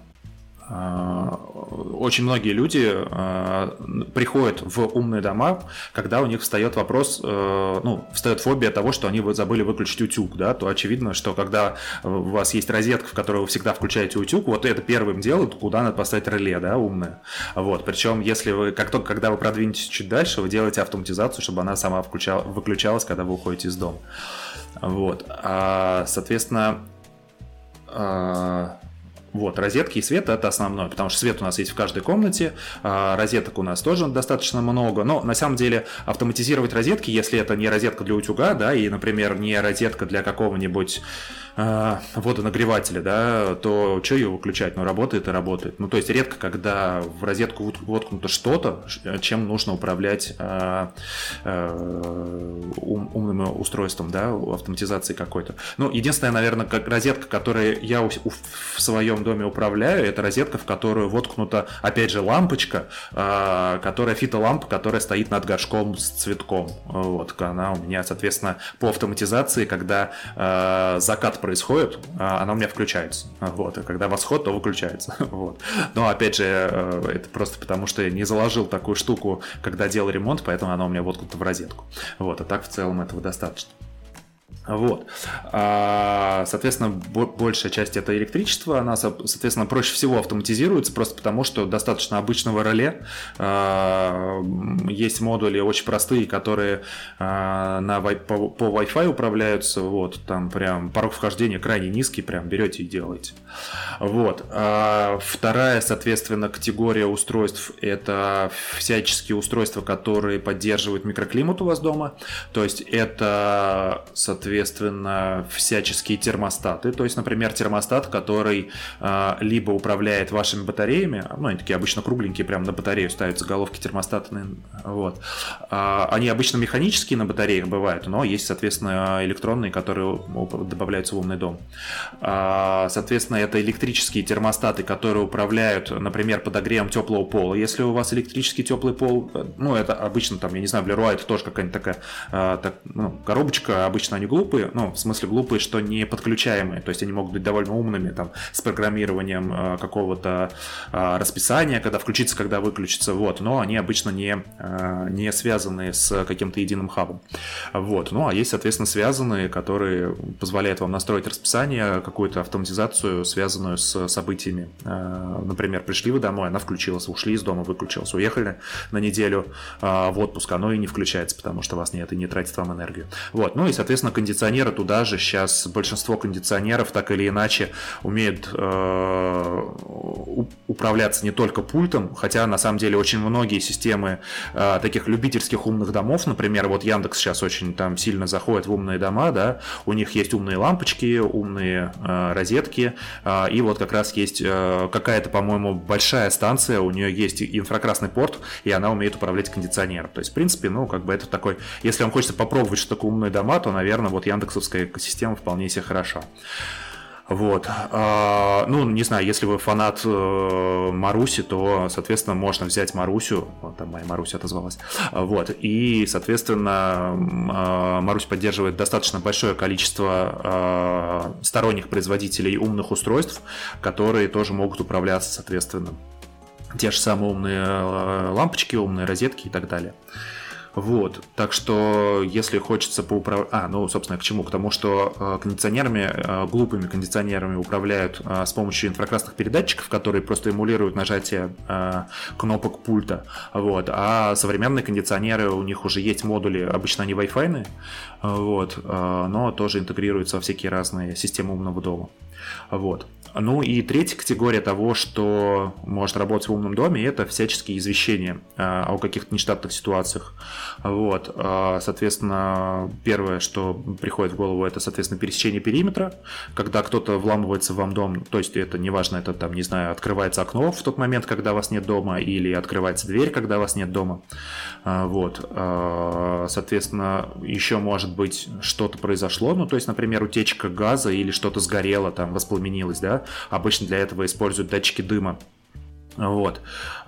очень многие люди а, приходят в умные дома, когда у них встает вопрос, э, ну, встает фобия того, что они забыли выключить утюг, да, то очевидно, что когда у вас есть розетка, в которой вы всегда включаете утюг, вот это первым делают, куда надо поставить реле, да, умное. Вот, причем, если вы, как только, когда вы продвинетесь чуть дальше, вы делаете автоматизацию, чтобы она сама включала, выключалась, когда вы уходите из дома. Вот, а, соответственно, вот, розетки и свет это основное, потому что свет у нас есть в каждой комнате, а, розеток у нас тоже достаточно много, но на самом деле автоматизировать розетки, если это не розетка для утюга, да, и, например, не розетка для какого-нибудь э, водонагревателя, да, то что ее выключать? Ну, работает и работает. Ну, то есть редко, когда в розетку воткнуто что-то, чем нужно управлять э, ум, умным устройством, да, автоматизации какой-то. Ну, единственная, наверное, как розетка, которую я в своем доме управляю, это розетка, в которую воткнута, опять же, лампочка, которая фитолампа, которая стоит над горшком с цветком. Вот, она у меня, соответственно, по автоматизации, когда закат происходит, а, она у меня включается. Вот. И когда восход, то выключается. Вот. Но опять же, э, это просто потому, что я не заложил такую штуку, когда делал ремонт, поэтому она у меня воткнута в розетку. Вот. А так в целом этого достаточно. Вот. А, соответственно, большая часть это электричество, она, соответственно, проще всего автоматизируется, просто потому что достаточно обычного реле. А, есть модули очень простые, которые а, на, по, Wi-Fi управляются. Вот, там прям порог вхождения крайне низкий, прям берете и делаете. Вот. Вторая, соответственно, категория устройств это всяческие устройства, которые поддерживают микроклимат у вас дома. То есть это, соответственно, соответственно, всяческие термостаты. То есть, например, термостат, который э, либо управляет вашими батареями, ну, они такие обычно кругленькие, прям на батарею ставятся головки термостата, вот. Э, они обычно механические на батареях бывают, но есть, соответственно, электронные, которые добавляются в умный дом. Э, соответственно, это электрические термостаты, которые управляют, например, подогревом теплого пола. Если у вас электрический теплый пол, ну, это обычно там, я не знаю, в Leroy это тоже какая-нибудь такая э, так, ну, коробочка, обычно они глупые, глупые, ну, в смысле глупые, что не подключаемые, то есть они могут быть довольно умными, там, с программированием э, какого-то э, расписания, когда включиться, когда выключиться, вот, но они обычно не, э, не связаны с каким-то единым хабом, вот, ну, а есть, соответственно, связанные, которые позволяют вам настроить расписание, какую-то автоматизацию, связанную с событиями, э, например, пришли вы домой, она включилась, ушли из дома, выключилась, уехали на неделю э, в отпуск, оно и не включается, потому что вас нет и не тратит вам энергию, вот, ну, и, соответственно, кондиционер кондиционеры туда же. Сейчас большинство кондиционеров так или иначе умеют э, управляться не только пультом, хотя на самом деле очень многие системы э, таких любительских умных домов, например, вот Яндекс сейчас очень там сильно заходит в умные дома, да, у них есть умные лампочки, умные э, розетки, и вот как раз есть какая-то, по-моему, большая станция, у нее есть инфракрасный порт, и она умеет управлять кондиционером. То есть, в принципе, ну, как бы это такой, если вам хочется попробовать, что такое умные дома, то, наверное, вот яндексовская экосистема вполне себе хороша. Вот. А, ну, не знаю, если вы фанат э, Маруси, то, соответственно, можно взять Марусю. Вот там моя Маруся отозвалась. Вот. И, соответственно, э, Марусь поддерживает достаточно большое количество э, сторонних производителей умных устройств, которые тоже могут управляться, соответственно. Те же самые умные э, лампочки, умные розетки и так далее. Вот, так что если хочется поуправлять... А, ну, собственно, к чему? К тому, что э, кондиционерами, э, глупыми кондиционерами управляют э, с помощью инфракрасных передатчиков, которые просто эмулируют нажатие кнопок пульта. Вот, а современные кондиционеры, у них уже есть модули, обычно они Wi-Fi, вот, но тоже интегрируются во всякие разные системы умного дома. Вот. Ну и третья категория того, что может работать в умном доме, это всяческие извещения а, о каких-то нештатных ситуациях. Вот. А, соответственно, первое, что приходит в голову, это, соответственно, пересечение периметра, когда кто-то вламывается в вам дом, то есть это неважно, это там, не знаю, открывается окно в тот момент, когда вас нет дома, или открывается дверь, когда вас нет дома. А, вот. Соответственно, еще может быть что-то произошло, ну то есть, например, утечка газа или что-то сгорело, там воспламенилось, да, Обычно для этого используют датчики дыма. Вот.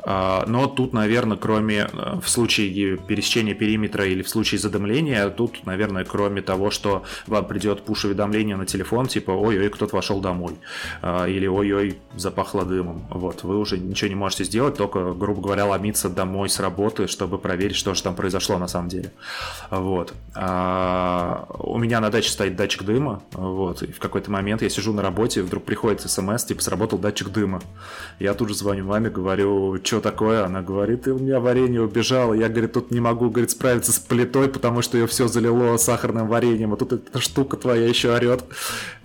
А, но тут, наверное, кроме э, в случае пересечения периметра или в случае задымления, тут, наверное, кроме того, что вам придет пуш-уведомление на телефон, типа «Ой-ой, кто-то вошел домой», а, или «Ой-ой, запахло дымом». Вот. Вы уже ничего не можете сделать, только, грубо говоря, ломиться домой с работы, чтобы проверить, что же там произошло на самом деле. Вот. А, у меня на даче стоит датчик дыма, вот, и в какой-то момент я сижу на работе, вдруг приходит смс, типа, сработал датчик дыма. Я тут же звоню маме, говорю, что такое? Она говорит, и у меня варенье убежало. Я, говорит, тут не могу, говорит, справиться с плитой, потому что ее все залило сахарным вареньем, а тут эта штука твоя еще орет.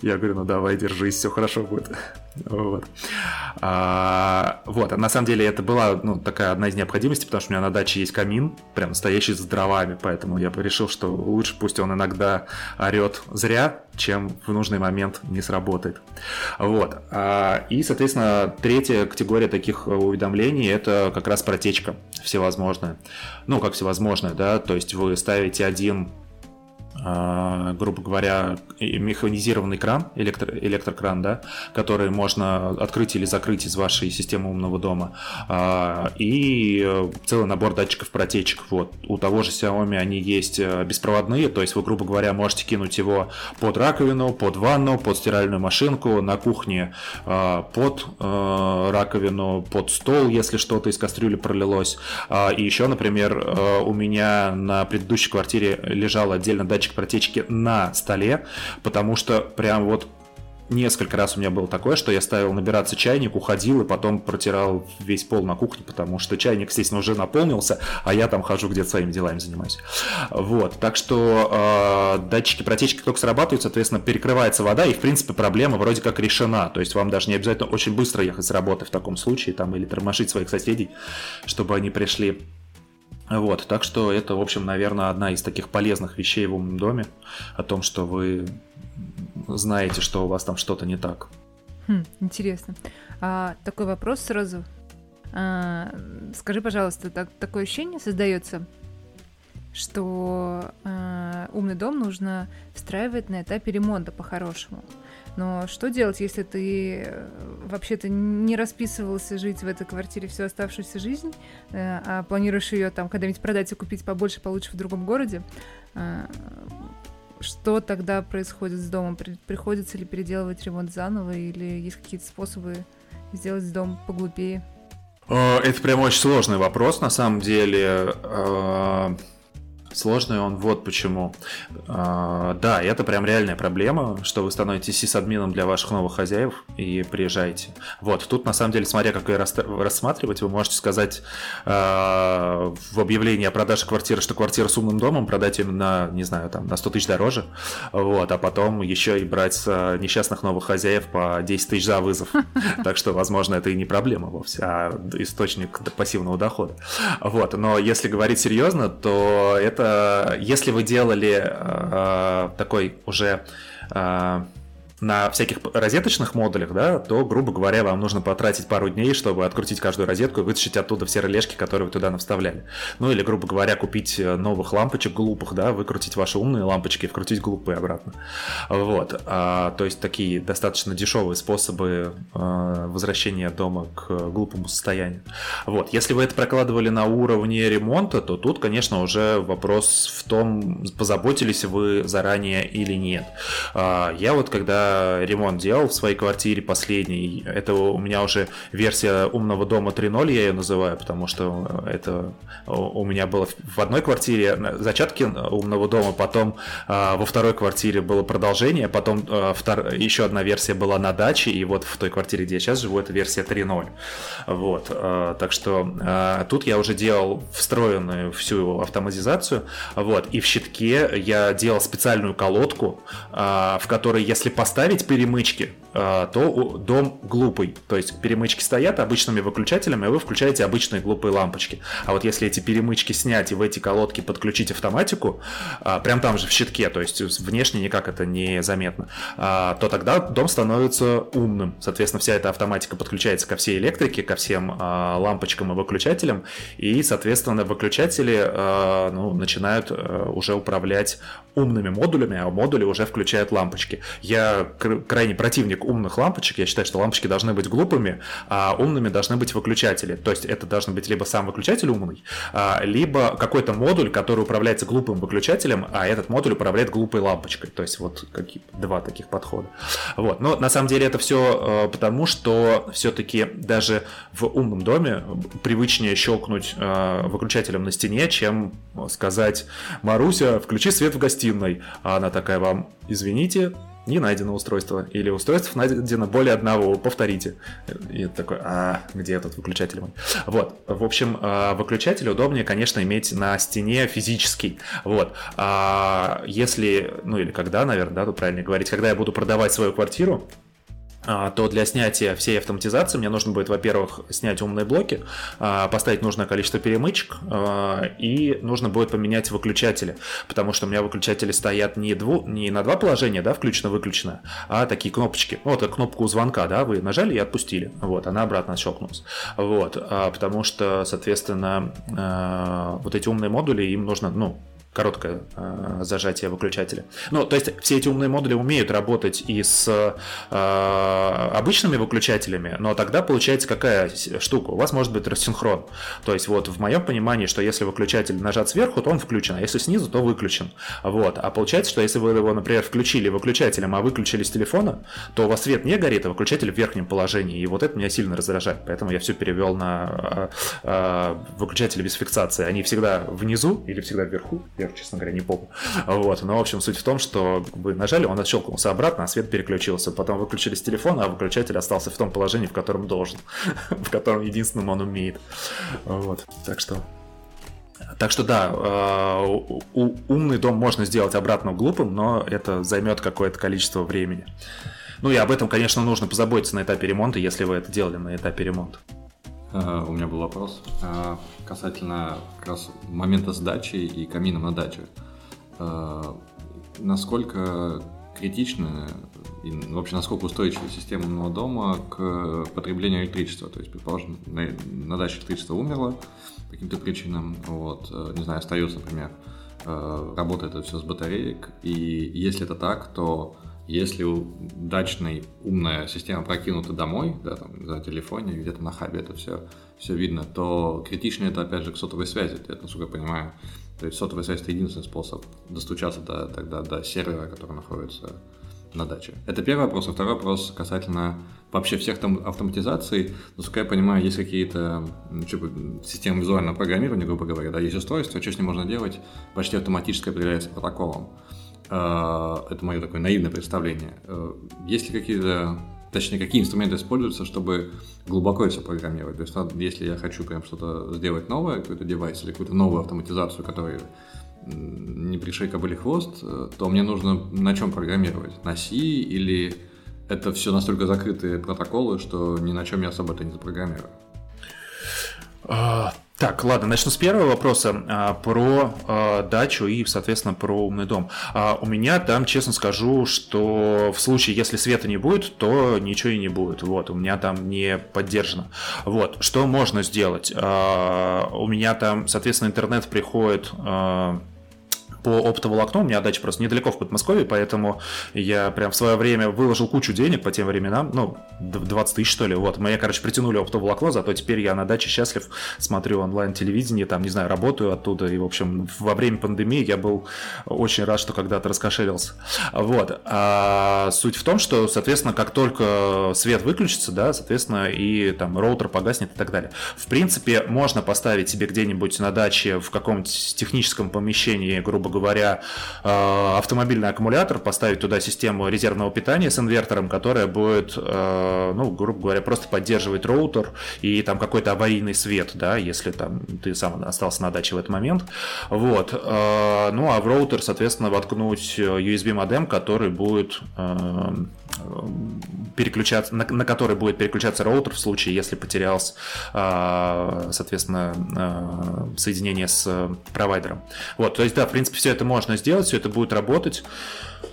Я говорю, ну давай, держись, все хорошо будет. Вот. А, вот, а на самом деле это была ну, такая одна из необходимостей, потому что у меня на даче есть камин, прям настоящий с дровами, поэтому я решил, что лучше пусть он иногда орет зря, чем в нужный момент не сработает. Вот. А, и, соответственно, третья категория таких уведомлений это как раз протечка всевозможная. Ну, как всевозможная, да, то есть вы ставите один грубо говоря, механизированный кран, электро, электрокран, да, который можно открыть или закрыть из вашей системы умного дома, а, и целый набор датчиков протечек. Вот. У того же Xiaomi они есть э, беспроводные, то есть вы, грубо говоря, можете кинуть его под раковину, под ванну, под стиральную машинку, на кухне а, под э, раковину, под стол, если что-то из кастрюли пролилось. И еще, например, э, у меня на предыдущей квартире лежал отдельно датчик протечки на столе, потому что прям вот несколько раз у меня было такое, что я ставил набираться чайник, уходил и потом протирал весь пол на кухне, потому что чайник, естественно, уже наполнился, а я там хожу где-то своими делами занимаюсь. Вот, так что э, датчики протечки только срабатывают, соответственно, перекрывается вода, и, в принципе, проблема вроде как решена. То есть вам даже не обязательно очень быстро ехать с работы в таком случае, там, или тормошить своих соседей, чтобы они пришли вот, так что это, в общем, наверное, одна из таких полезных вещей в умном доме, о том, что вы знаете, что у вас там что-то не так. Хм, интересно. А, такой вопрос сразу. А, скажи, пожалуйста, так, такое ощущение создается, что а, умный дом нужно встраивать на этапе ремонта по-хорошему. Но что делать, если ты э, вообще-то не расписывался жить в этой квартире всю оставшуюся жизнь, э, а планируешь ее там когда-нибудь продать и купить побольше, получше в другом городе? Э, что тогда происходит с домом? Приходится ли переделывать ремонт заново или есть какие-то способы сделать дом поглупее? Это прям очень сложный вопрос, на самом деле. Сложный он вот почему. А, да, это прям реальная проблема, что вы становитесь сисадмином для ваших новых хозяев и приезжаете. Вот, тут на самом деле, смотря как ее рассматривать, вы можете сказать а, в объявлении о продаже квартиры, что квартира с умным домом, продать ее на, не знаю, там, на 100 тысяч дороже, вот, а потом еще и брать с несчастных новых хозяев по 10 тысяч за вызов. Так что, возможно, это и не проблема вовсе, а источник пассивного дохода. Вот, но если говорить серьезно, то это если вы делали э, такой уже э, на всяких розеточных модулях, да, то, грубо говоря, вам нужно потратить пару дней, чтобы открутить каждую розетку и вытащить оттуда все релешки, которые вы туда навставляли. Ну или, грубо говоря, купить э, новых лампочек глупых, да, выкрутить ваши умные лампочки и вкрутить глупые обратно. Вот. А, то есть такие достаточно дешевые способы а, возвращения дома к глупому состоянию. Вот. Если вы это прокладывали на уровне ремонта, то тут, конечно, уже вопрос в том, позаботились вы заранее или нет. А, я вот когда ремонт делал в своей квартире последний, это у меня уже версия умного дома 3.0, я ее называю, потому что это у меня было в одной квартире зачатки умного дома, потом во второй квартире было продолжение, потом втор... еще одна версия была на даче, и вот в той квартире, где я сейчас живу, это версия 3.0. Вот, так что тут я уже делал встроенную всю автоматизацию, вот, и в щитке я делал специальную колодку, в которой, если поставить поставить перемычки, то дом глупый. То есть перемычки стоят обычными выключателями, а вы включаете обычные глупые лампочки. А вот если эти перемычки снять и в эти колодки подключить автоматику, а, прям там же в щитке, то есть внешне никак это не заметно, а, то тогда дом становится умным. Соответственно, вся эта автоматика подключается ко всей электрике, ко всем лампочкам и выключателям, и, соответственно, выключатели ну, начинают уже управлять умными модулями, а модули уже включают лампочки. Я крайне противник умных лампочек. Я считаю, что лампочки должны быть глупыми, а умными должны быть выключатели. То есть это должны быть либо сам выключатель умный, а, либо какой-то модуль, который управляется глупым выключателем, а этот модуль управляет глупой лампочкой. То есть вот какие два таких подхода. Вот. Но на самом деле это все потому, что все-таки даже в умном доме привычнее щелкнуть выключателем на стене, чем сказать «Маруся, включи свет в гостиной». А она такая вам «Извините, не найдено устройство, или устройств найдено более одного, повторите. И такой, а где этот выключатель мой? Вот, в общем, а, выключатель удобнее, конечно, иметь на стене физический. Вот, а если, ну или когда, наверное, да, тут правильно говорить, когда я буду продавать свою квартиру, то для снятия всей автоматизации мне нужно будет, во-первых, снять умные блоки, а, поставить нужное количество перемычек, а, и нужно будет поменять выключатели, потому что у меня выключатели стоят не, дву, не на два положения, да, включено-выключено, а такие кнопочки. Ну, вот как кнопку звонка, да, вы нажали и отпустили, вот, она обратно щелкнулась. Вот, потому что, соответственно, вот эти умные модули, им нужно, ну, короткое э, зажатие выключателя. Ну, то есть все эти умные модули умеют работать и с э, обычными выключателями, но тогда получается какая штука? У вас может быть рассинхрон. То есть вот в моем понимании, что если выключатель нажат сверху, то он включен, а если снизу, то выключен. Вот. А получается, что если вы его, например, включили выключателем, а выключили с телефона, то у вас свет не горит, а выключатель в верхнем положении. И вот это меня сильно раздражает. Поэтому я все перевел на э, э, выключатели без фиксации. Они всегда внизу или всегда вверху. Я я, честно говоря, не помню. Вот, но, в общем, суть в том, что вы нажали, он отщелкнулся обратно, а свет переключился. Потом выключили с телефона, а выключатель остался в том положении, в котором должен, в котором единственным он умеет. Вот, так что так что да, э, умный дом можно сделать обратно глупым, но это займет какое-то количество времени. Ну и об этом, конечно, нужно позаботиться на этапе ремонта, если вы это делали на этапе ремонта. Uh, у меня был вопрос uh, касательно как раз момента сдачи и камина на даче. Uh, насколько критично и вообще насколько устойчива система умного дома к потреблению электричества? То есть, предположим, на, на даче электричество умерло по каким-то причинам, вот, не знаю, остается, например, работает это все с батареек, и если это так, то если у дачной умная система прокинута домой, да, там, за телефоне, где-то на хабе это все, все видно, то критично это опять же к сотовой связи, это, насколько я понимаю. То есть сотовая связь это единственный способ достучаться до, тогда до сервера, который находится на даче? Это первый вопрос. А второй вопрос касательно вообще всех там автоматизаций. Насколько я понимаю, есть какие-то типа, системы визуального программирования, грубо говоря, да, есть устройство, что с ним можно делать, почти автоматически определяется протоколом. А, это мое такое наивное представление. А, есть ли какие-то точнее, какие инструменты используются, чтобы глубоко это программировать. То есть, если я хочу прям что-то сделать новое, какой-то девайс или какую-то новую автоматизацию, которая не пришей кобыли хвост, э, то мне нужно на чем программировать? На C или это все настолько закрытые протоколы, что ни на чем я особо это не запрограммирую? Так, ладно, начну с первого вопроса а, про а, дачу и, соответственно, про умный дом. А, у меня там, честно скажу, что в случае, если света не будет, то ничего и не будет. Вот, у меня там не поддержано. Вот, что можно сделать? А, у меня там, соответственно, интернет приходит... А, по оптоволокну. У меня дача просто недалеко в Подмосковье, поэтому я прям в свое время выложил кучу денег по тем временам, ну, 20 тысяч, что ли, вот. Меня, короче, притянули оптоволокно, зато теперь я на даче счастлив, смотрю онлайн-телевидение, там, не знаю, работаю оттуда, и, в общем, во время пандемии я был очень рад, что когда-то раскошелился. Вот. А суть в том, что, соответственно, как только свет выключится, да, соответственно, и там роутер погаснет и так далее. В принципе, можно поставить себе где-нибудь на даче в каком-нибудь техническом помещении, грубо говоря, э, автомобильный аккумулятор, поставить туда систему резервного питания с инвертором, которая будет, э, ну, грубо говоря, просто поддерживать роутер и там какой-то аварийный свет, да, если там ты сам остался на даче в этот момент. Вот. Э, ну, а в роутер, соответственно, воткнуть USB модем, который будет переключаться, на, на который будет переключаться роутер в случае, если потерялся, соответственно, соединение с провайдером. Вот, то есть, да, в принципе, все это можно сделать, все это будет работать.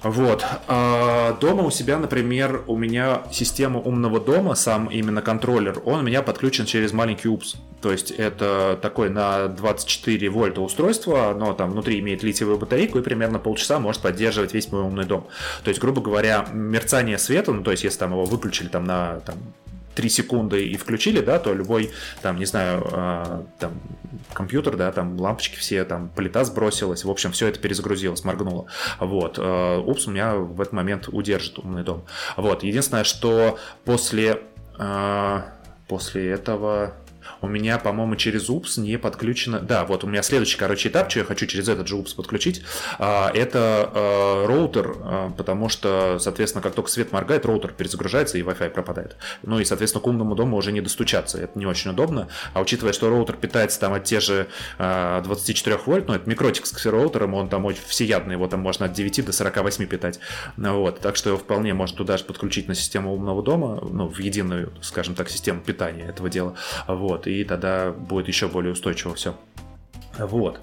Вот. А дома у себя, например, у меня система умного дома, сам именно контроллер, он у меня подключен через маленький УПС. То есть это такой на 24 вольта устройство, оно там внутри имеет литиевую батарейку и примерно полчаса может поддерживать весь мой умный дом. То есть, грубо говоря, мерцание света, ну то есть если там его выключили там на там, 3 секунды и включили, да, то любой, там, не знаю, э, там, компьютер, да, там, лампочки все, там, плита сбросилась, в общем, все это перезагрузилось, моргнуло. Вот. Э, упс, у меня в этот момент удержит умный дом. Вот. Единственное, что после, э, после этого у меня, по-моему, через UPS не подключено... Да, вот у меня следующий, короче, этап, что я хочу через этот же UPS подключить, а, это а, роутер, а, потому что, соответственно, как только свет моргает, роутер перезагружается и Wi-Fi пропадает. Ну и, соответственно, к умному дому уже не достучаться, это не очень удобно. А учитывая, что роутер питается там от те же 24 вольт, ну это MikroTik с роутером, он там очень всеядный, его там можно от 9 до 48 питать. Вот, так что его вполне можно туда же подключить на систему умного дома, ну, в единую, скажем так, систему питания этого дела. Вот, и тогда будет еще более устойчиво все. Вот.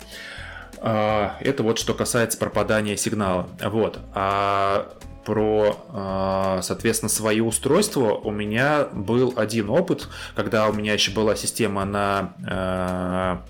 А, это вот что касается пропадания сигнала. Вот. А про, а, соответственно, свои устройства у меня был один опыт, когда у меня еще была система на а,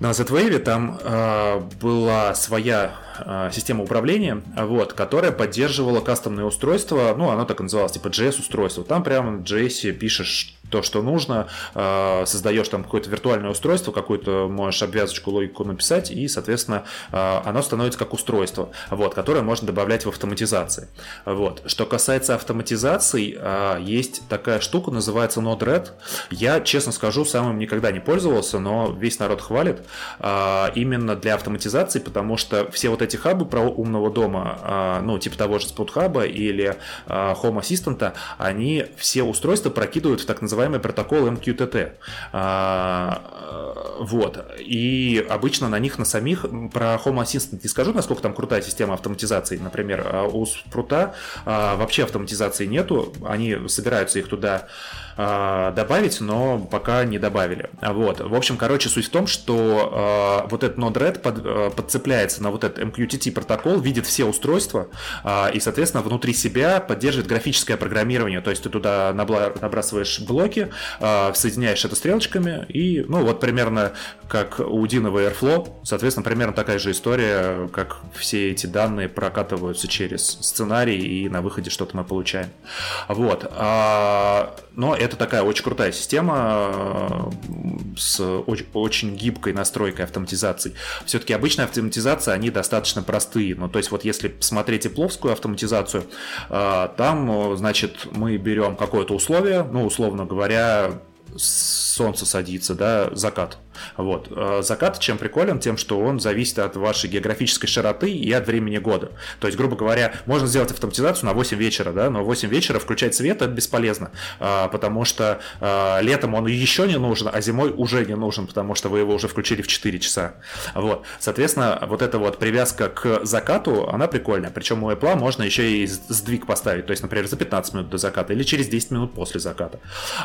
на Z-Wave там э, была своя э, система управления, вот, которая поддерживала кастомные устройства, ну, оно так и называлось, типа JS-устройство. Там прямо на JS пишешь то, что нужно, э, создаешь там какое-то виртуальное устройство, какую-то можешь обвязочку, логику написать, и, соответственно, э, оно становится как устройство, вот, которое можно добавлять в автоматизации. Вот. Что касается автоматизаций, э, есть такая штука, называется Node-RED. Я, честно скажу, сам им никогда не пользовался, но весь народ хвалит именно для автоматизации, потому что все вот эти хабы про умного дома, ну, типа того же Spot Hub или Home Assistant, они все устройства прокидывают в так называемый называемый протокол MQTT. А, вот. И обычно на них, на самих, про Home Assistant не скажу, насколько там крутая система автоматизации. Например, а у Спрута а, вообще автоматизации нету. Они собираются их туда э, добавить, но пока не добавили. Вот. В общем, короче, суть в том, что э, вот этот Node-RED под, э, подцепляется на вот этот MQTT протокол, видит все устройства э, и, соответственно, внутри себя поддерживает графическое программирование. То есть ты туда набрасываешь блоки, э, соединяешь это стрелочками, и, ну, вот примерно как у Динова Airflow, соответственно, примерно такая же история, как все эти данные прокатываются через сценарий, и на выходе что-то мы получаем. Вот. А, но это такая очень крутая система с очень, очень гибкой настройкой автоматизации. Все-таки обычная автоматизация, они достаточно простые. Ну, то есть вот если смотреть пловскую автоматизацию, а, там, значит, мы берем какое-то условие, ну, условно говоря, солнце садится, да, закат. Вот. Э, закат чем приколен? Тем, что он зависит от вашей географической широты и от времени года. То есть, грубо говоря, можно сделать автоматизацию на 8 вечера, да, но 8 вечера включать свет это бесполезно, э, потому что э, летом он еще не нужен, а зимой уже не нужен, потому что вы его уже включили в 4 часа. Вот. Соответственно, вот эта вот привязка к закату, она прикольная. Причем у Apple можно еще и сдвиг поставить, то есть, например, за 15 минут до заката или через 10 минут после заката.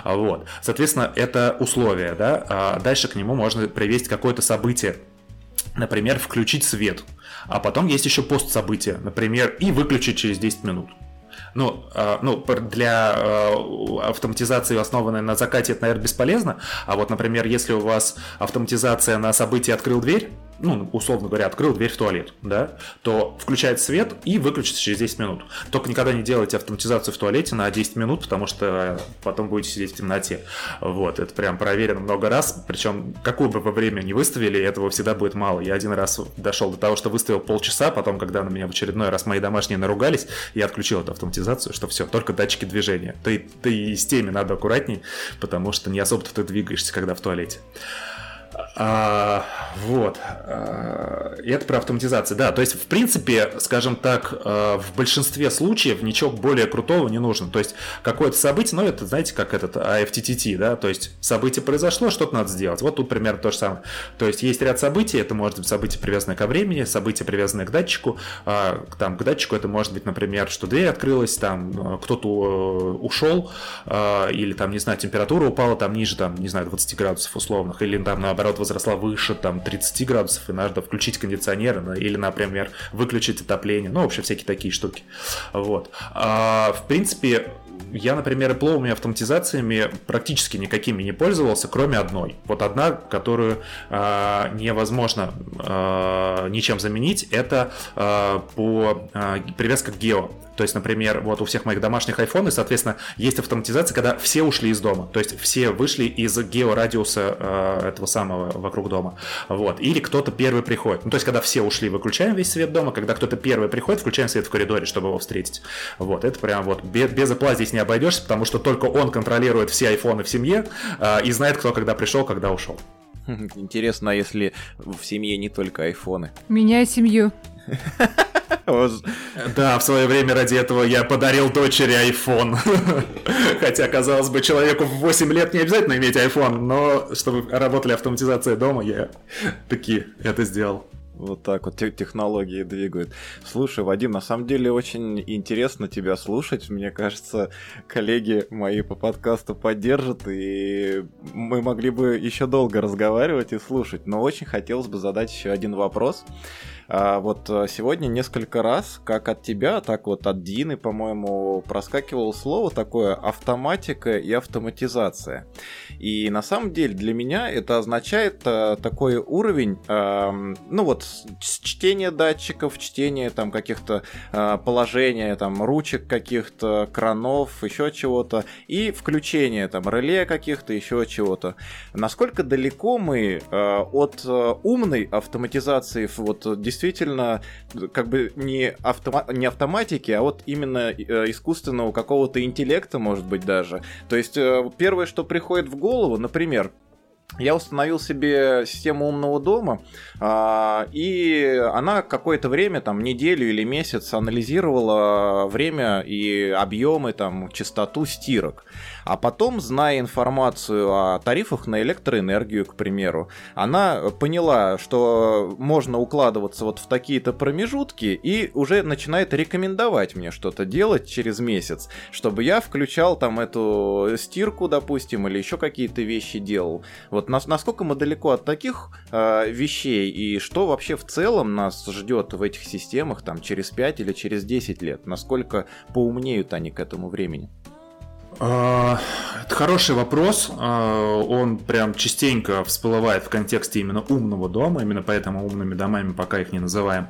Вот. Соответственно, это условие, да. А дальше к нему можно привести какое-то событие. Например, включить свет. А потом есть еще пост события, например, и выключить через 10 минут. Ну, э, ну, для э, автоматизации, основанной на закате, это, наверное, бесполезно. А вот, например, если у вас автоматизация на событии открыл дверь, ну, условно говоря, открыл дверь в туалет, да, то включает свет и выключится через 10 минут. Только никогда не делайте автоматизацию в туалете на 10 минут, потому что потом будете сидеть в темноте. Вот, это прям проверено много раз, причем какое бы вы время не выставили, этого всегда будет мало. Я один раз дошел до того, что выставил полчаса, потом, когда на меня в очередной раз мои домашние наругались, я отключил эту автоматизацию, что все, только датчики движения. Ты, ты и с теми надо аккуратней, потому что не особо-то ты двигаешься, когда в туалете. А, вот. А, это про автоматизацию. Да, то есть, в принципе, скажем так, а, в большинстве случаев ничего более крутого не нужно. То есть, какое-то событие, ну, это, знаете, как этот AFTTT, да, то есть, событие произошло, что-то надо сделать. Вот тут примерно то же самое. То есть, есть ряд событий, это может быть событие, привязанное ко времени, событие, привязанное к датчику. А, там, к датчику это может быть, например, что дверь открылась, там, кто-то э, ушел, или там, не знаю, температура упала там ниже, там, не знаю, 20 градусов условных, или там, наоборот, возросла выше там 30 градусов, и надо включить кондиционер, или, например, выключить отопление, ну, вообще всякие такие штуки. Вот. А, в принципе, я, например, пловыми автоматизациями практически никакими не пользовался, кроме одной. Вот одна, которую э, невозможно э, ничем заменить, это э, по э, привязка к гео. То есть, например, вот у всех моих домашних айфонов, соответственно, есть автоматизация, когда все ушли из дома. То есть все вышли из георадиуса э, этого самого вокруг дома. Вот. Или кто-то первый приходит. Ну, то есть, когда все ушли, выключаем весь свет дома. Когда кто-то первый приходит, включаем свет в коридоре, чтобы его встретить. Вот. Это прям вот без, без Apple здесь не обойдешься, потому что только он контролирует все айфоны в семье э, и знает, кто когда пришел, когда ушел. Интересно, а если в семье не только айфоны? Меняй семью. Да, в свое время ради этого я подарил дочери iPhone. Хотя, казалось бы, человеку в 8 лет не обязательно иметь iPhone, но чтобы работали автоматизация дома, я таки это сделал. Вот так вот технологии двигают. Слушай, Вадим, на самом деле очень интересно тебя слушать. Мне кажется, коллеги мои по подкасту поддержат, и мы могли бы еще долго разговаривать и слушать. Но очень хотелось бы задать еще один вопрос. А вот э, сегодня несколько раз, как от тебя, так вот от Дины, по-моему, проскакивало слово такое автоматика и автоматизация. И на самом деле для меня это означает а, такой уровень, а, ну вот, чтение датчиков, чтение там каких-то а, положения, там ручек каких-то, кранов, еще чего-то, и включение там реле каких-то, еще чего-то. Насколько далеко мы а, от умной автоматизации вот действительно действительно как бы не, автома не автоматики, а вот именно э, искусственного какого-то интеллекта, может быть, даже. То есть э, первое, что приходит в голову, например, я установил себе систему умного дома, а, и она какое-то время, там, неделю или месяц анализировала время и объемы, там, частоту стирок. А потом, зная информацию о тарифах на электроэнергию, к примеру, она поняла, что можно укладываться вот в такие-то промежутки и уже начинает рекомендовать мне что-то делать через месяц, чтобы я включал там эту стирку, допустим, или еще какие-то вещи делал. Вот нас, насколько мы далеко от таких э, вещей и что вообще в целом нас ждет в этих системах там через 5 или через 10 лет? Насколько поумнеют они к этому времени? А, это хороший вопрос. А, он прям частенько всплывает в контексте именно умного дома, именно поэтому умными домами пока их не называем.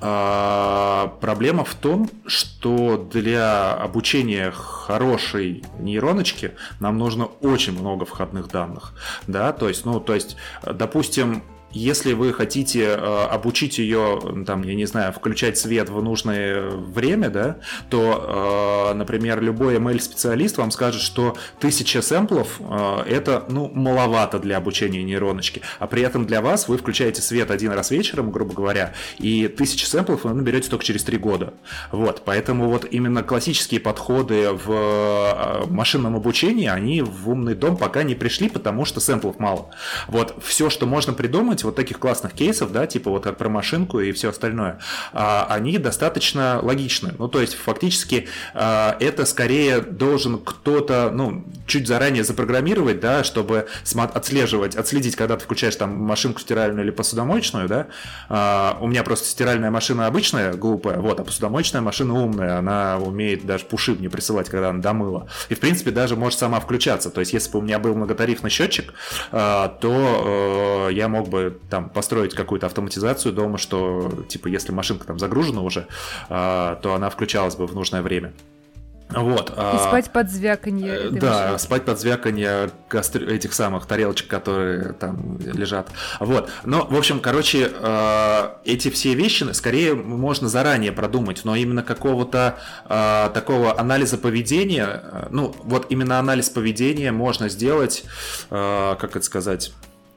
А, проблема в том, что для обучения хорошей нейроночки нам нужно очень много входных данных. Да, то есть, ну, то есть, допустим, если вы хотите э, обучить ее, там, я не знаю, включать свет в нужное время, да, то, э, например, любой ML-специалист вам скажет, что тысяча сэмплов э, это, ну, маловато для обучения нейроночки, а при этом для вас вы включаете свет один раз вечером, грубо говоря, и тысяча сэмплов вы наберете только через три года. Вот, поэтому вот именно классические подходы в э, машинном обучении, они в умный дом пока не пришли, потому что сэмплов мало. Вот, все, что можно придумать, придумать вот таких классных кейсов, да, типа вот как про машинку и все остальное, а, они достаточно логичны. Ну, то есть, фактически, а, это скорее должен кто-то, ну, чуть заранее запрограммировать, да, чтобы отслеживать, отследить, когда ты включаешь там машинку стиральную или посудомоечную, да. А, у меня просто стиральная машина обычная, глупая, вот, а посудомоечная машина умная, она умеет даже пуши мне присылать, когда она домыла. И, в принципе, даже может сама включаться. То есть, если бы у меня был многотарифный счетчик, то э, я мог бы там построить какую-то автоматизацию дома, что типа если машинка там загружена уже, а, то она включалась бы в нужное время. Вот. И а, спать под звяканье. Да, машинки. спать под звяканье костр... этих самых тарелочек, которые там лежат. Вот. Но, в общем, короче, а, эти все вещи скорее можно заранее продумать, но именно какого-то такого анализа поведения, ну, вот именно анализ поведения можно сделать, как это сказать,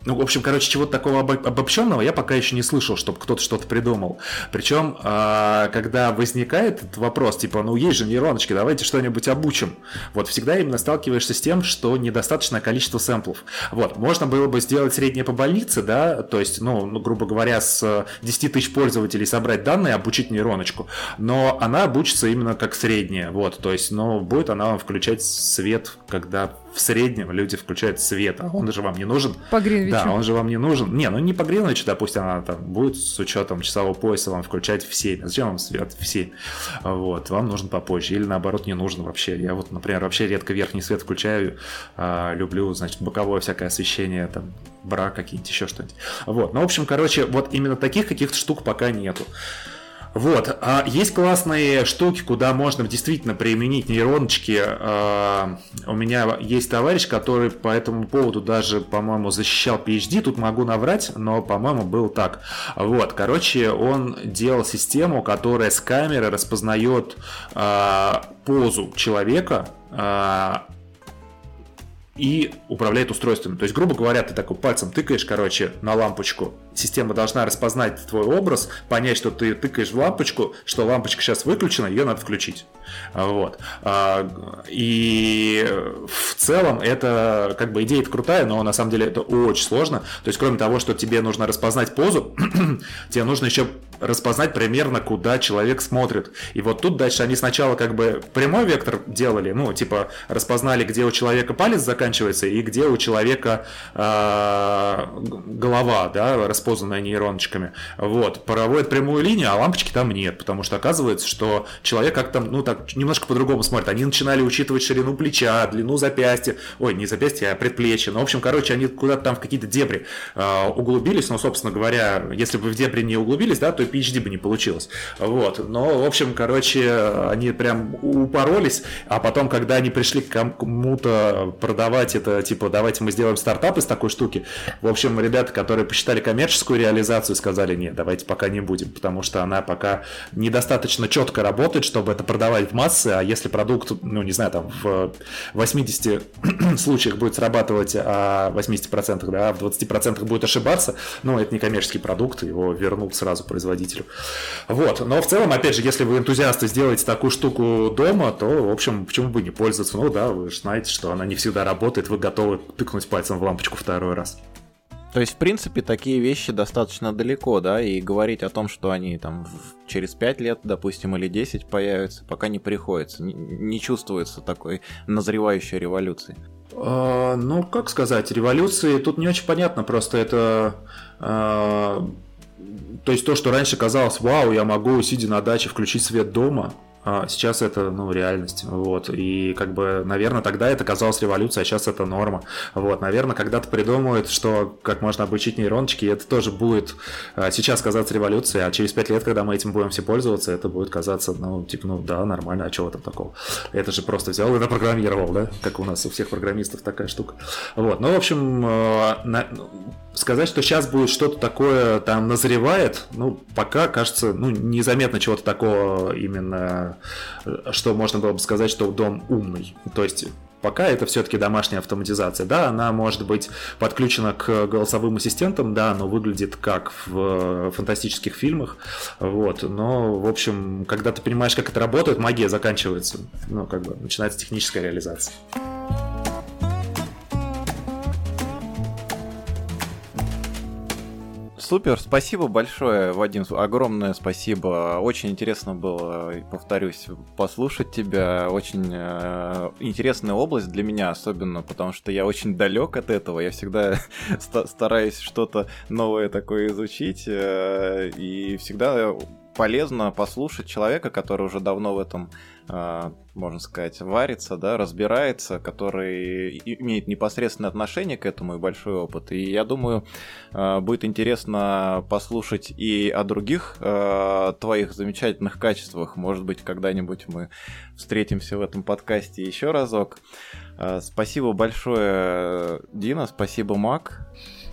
ну, в общем, короче, чего-то такого обобщенного я пока еще не слышал, чтобы кто-то что-то придумал. Причем, а, когда возникает этот вопрос, типа, ну, есть же нейроночки, давайте что-нибудь обучим. Вот всегда именно сталкиваешься с тем, что недостаточное количество сэмплов. Вот, можно было бы сделать среднее по больнице, да, то есть, ну, ну грубо говоря, с 10 тысяч пользователей собрать данные, обучить нейроночку. Но она обучится именно как средняя, вот, то есть, но будет она включать свет, когда в среднем люди включают свет, а он же вам не нужен. По Гринвичу. Да, он же вам не нужен. Не, ну не по Гринвичу, допустим, она там будет с учетом часового пояса вам включать в 7. Зачем вам свет в 7? Вот, вам нужен попозже. Или наоборот не нужен вообще. Я вот, например, вообще редко верхний свет включаю. А, люблю, значит, боковое всякое освещение, там, бра какие-нибудь, еще что-нибудь. Вот, ну, в общем, короче, вот именно таких каких-то штук пока нету. Вот. А есть классные штуки, куда можно действительно применить нейроночки. А, у меня есть товарищ, который по этому поводу даже, по-моему, защищал PhD. Тут могу наврать, но, по-моему, был так. Вот. Короче, он делал систему, которая с камеры распознает а, позу человека, а, и управляет устройством. То есть, грубо говоря, ты такой пальцем тыкаешь, короче, на лампочку. Система должна распознать твой образ, понять, что ты тыкаешь в лампочку, что лампочка сейчас выключена, ее надо включить. Вот. А, и в целом это как бы идея крутая, но на самом деле это очень сложно. То есть, кроме того, что тебе нужно распознать позу, тебе нужно еще распознать примерно, куда человек смотрит. И вот тут дальше они сначала как бы прямой вектор делали, ну, типа распознали, где у человека палец заканчивается и где у человека э, голова, да, распознанная нейроночками. Вот, проводят прямую линию, а лампочки там нет, потому что оказывается, что человек как-то, ну, так немножко по-другому смотрит. Они начинали учитывать ширину плеча, длину запястья, ой, не запястья, а предплечья. Ну, в общем, короче, они куда-то там в какие-то дебри э, углубились, но, собственно говоря, если бы в дебри не углубились, да, то PhD бы не получилось. Вот. Но, в общем, короче, они прям упоролись, а потом, когда они пришли к кому-то продавать это, типа, давайте мы сделаем стартап из такой штуки, в общем, ребята, которые посчитали коммерческую реализацию, сказали, нет, давайте пока не будем, потому что она пока недостаточно четко работает, чтобы это продавать в массы, а если продукт, ну, не знаю, там, в 80 случаях будет срабатывать, а в 80%, да, в 20% будет ошибаться, ну, это не коммерческий продукт, его вернут сразу производителю. Вот. Но в целом, опять же, если вы энтузиасты сделаете такую штуку дома, то, в общем, почему бы не пользоваться? Ну да, вы же знаете, что она не всегда работает, вы готовы тыкнуть пальцем в лампочку второй раз. То есть, в принципе, такие вещи достаточно далеко, да, и говорить о том, что они там через 5 лет, допустим, или 10 появятся, пока не приходится. Не, чувствуется такой назревающей революции. А, ну, как сказать, революции тут не очень понятно, просто это а, то есть то, что раньше казалось, вау, я могу, сидя на даче, включить свет дома, сейчас это, ну, реальность, вот, и как бы, наверное, тогда это казалось революцией, а сейчас это норма, вот, наверное, когда-то придумают, что как можно обучить нейроночки, это тоже будет а, сейчас казаться революцией, а через пять лет, когда мы этим будем все пользоваться, это будет казаться, ну, типа, ну, да, нормально, а чего там такого? Это же просто взял и напрограммировал, да, как у нас у всех программистов такая штука. Вот, ну, в общем, а, на, сказать, что сейчас будет что-то такое там назревает, ну, пока, кажется, ну, незаметно чего-то такого именно, что можно было бы сказать, что дом умный. То есть Пока это все-таки домашняя автоматизация. Да, она может быть подключена к голосовым ассистентам, да, но выглядит как в фантастических фильмах. Вот. Но, в общем, когда ты понимаешь, как это работает, магия заканчивается. Ну, как бы начинается техническая реализация. Супер, спасибо большое, Вадим, огромное спасибо. Очень интересно было, повторюсь, послушать тебя. Очень э, интересная область для меня особенно, потому что я очень далек от этого. Я всегда стараюсь что-то новое такое изучить э, и всегда полезно послушать человека, который уже давно в этом, можно сказать, варится, да, разбирается, который имеет непосредственное отношение к этому и большой опыт. И я думаю, а, будет интересно послушать и о других а, твоих замечательных качествах. Может быть, когда-нибудь мы встретимся в этом подкасте еще разок. Спасибо большое, Дина, спасибо, Мак.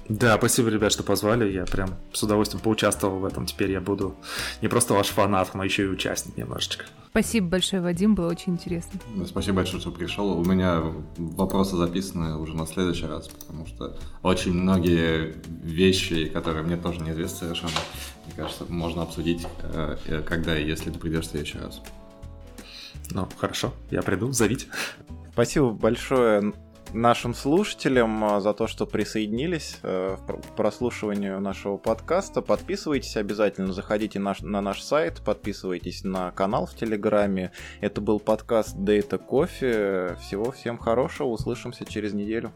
Да, спасибо, ребят, что позвали. Я прям с удовольствием поучаствовал в этом. Теперь я буду не просто ваш фанат, но еще и участник немножечко. Спасибо большое, Вадим, было очень интересно. Спасибо большое, что пришел. У меня вопросы записаны уже на следующий раз, потому что очень многие вещи, которые мне тоже неизвестны совершенно, мне кажется, можно обсудить, э, когда и если ты придешь в следующий раз. Ну, хорошо, я приду, зовите. Спасибо большое нашим слушателям а, за то, что присоединились э, к прослушиванию нашего подкаста. Подписывайтесь обязательно, заходите на наш сайт, подписывайтесь на канал в Телеграме. Это был подкаст Data Coffee. Всего всем хорошего, услышимся через неделю.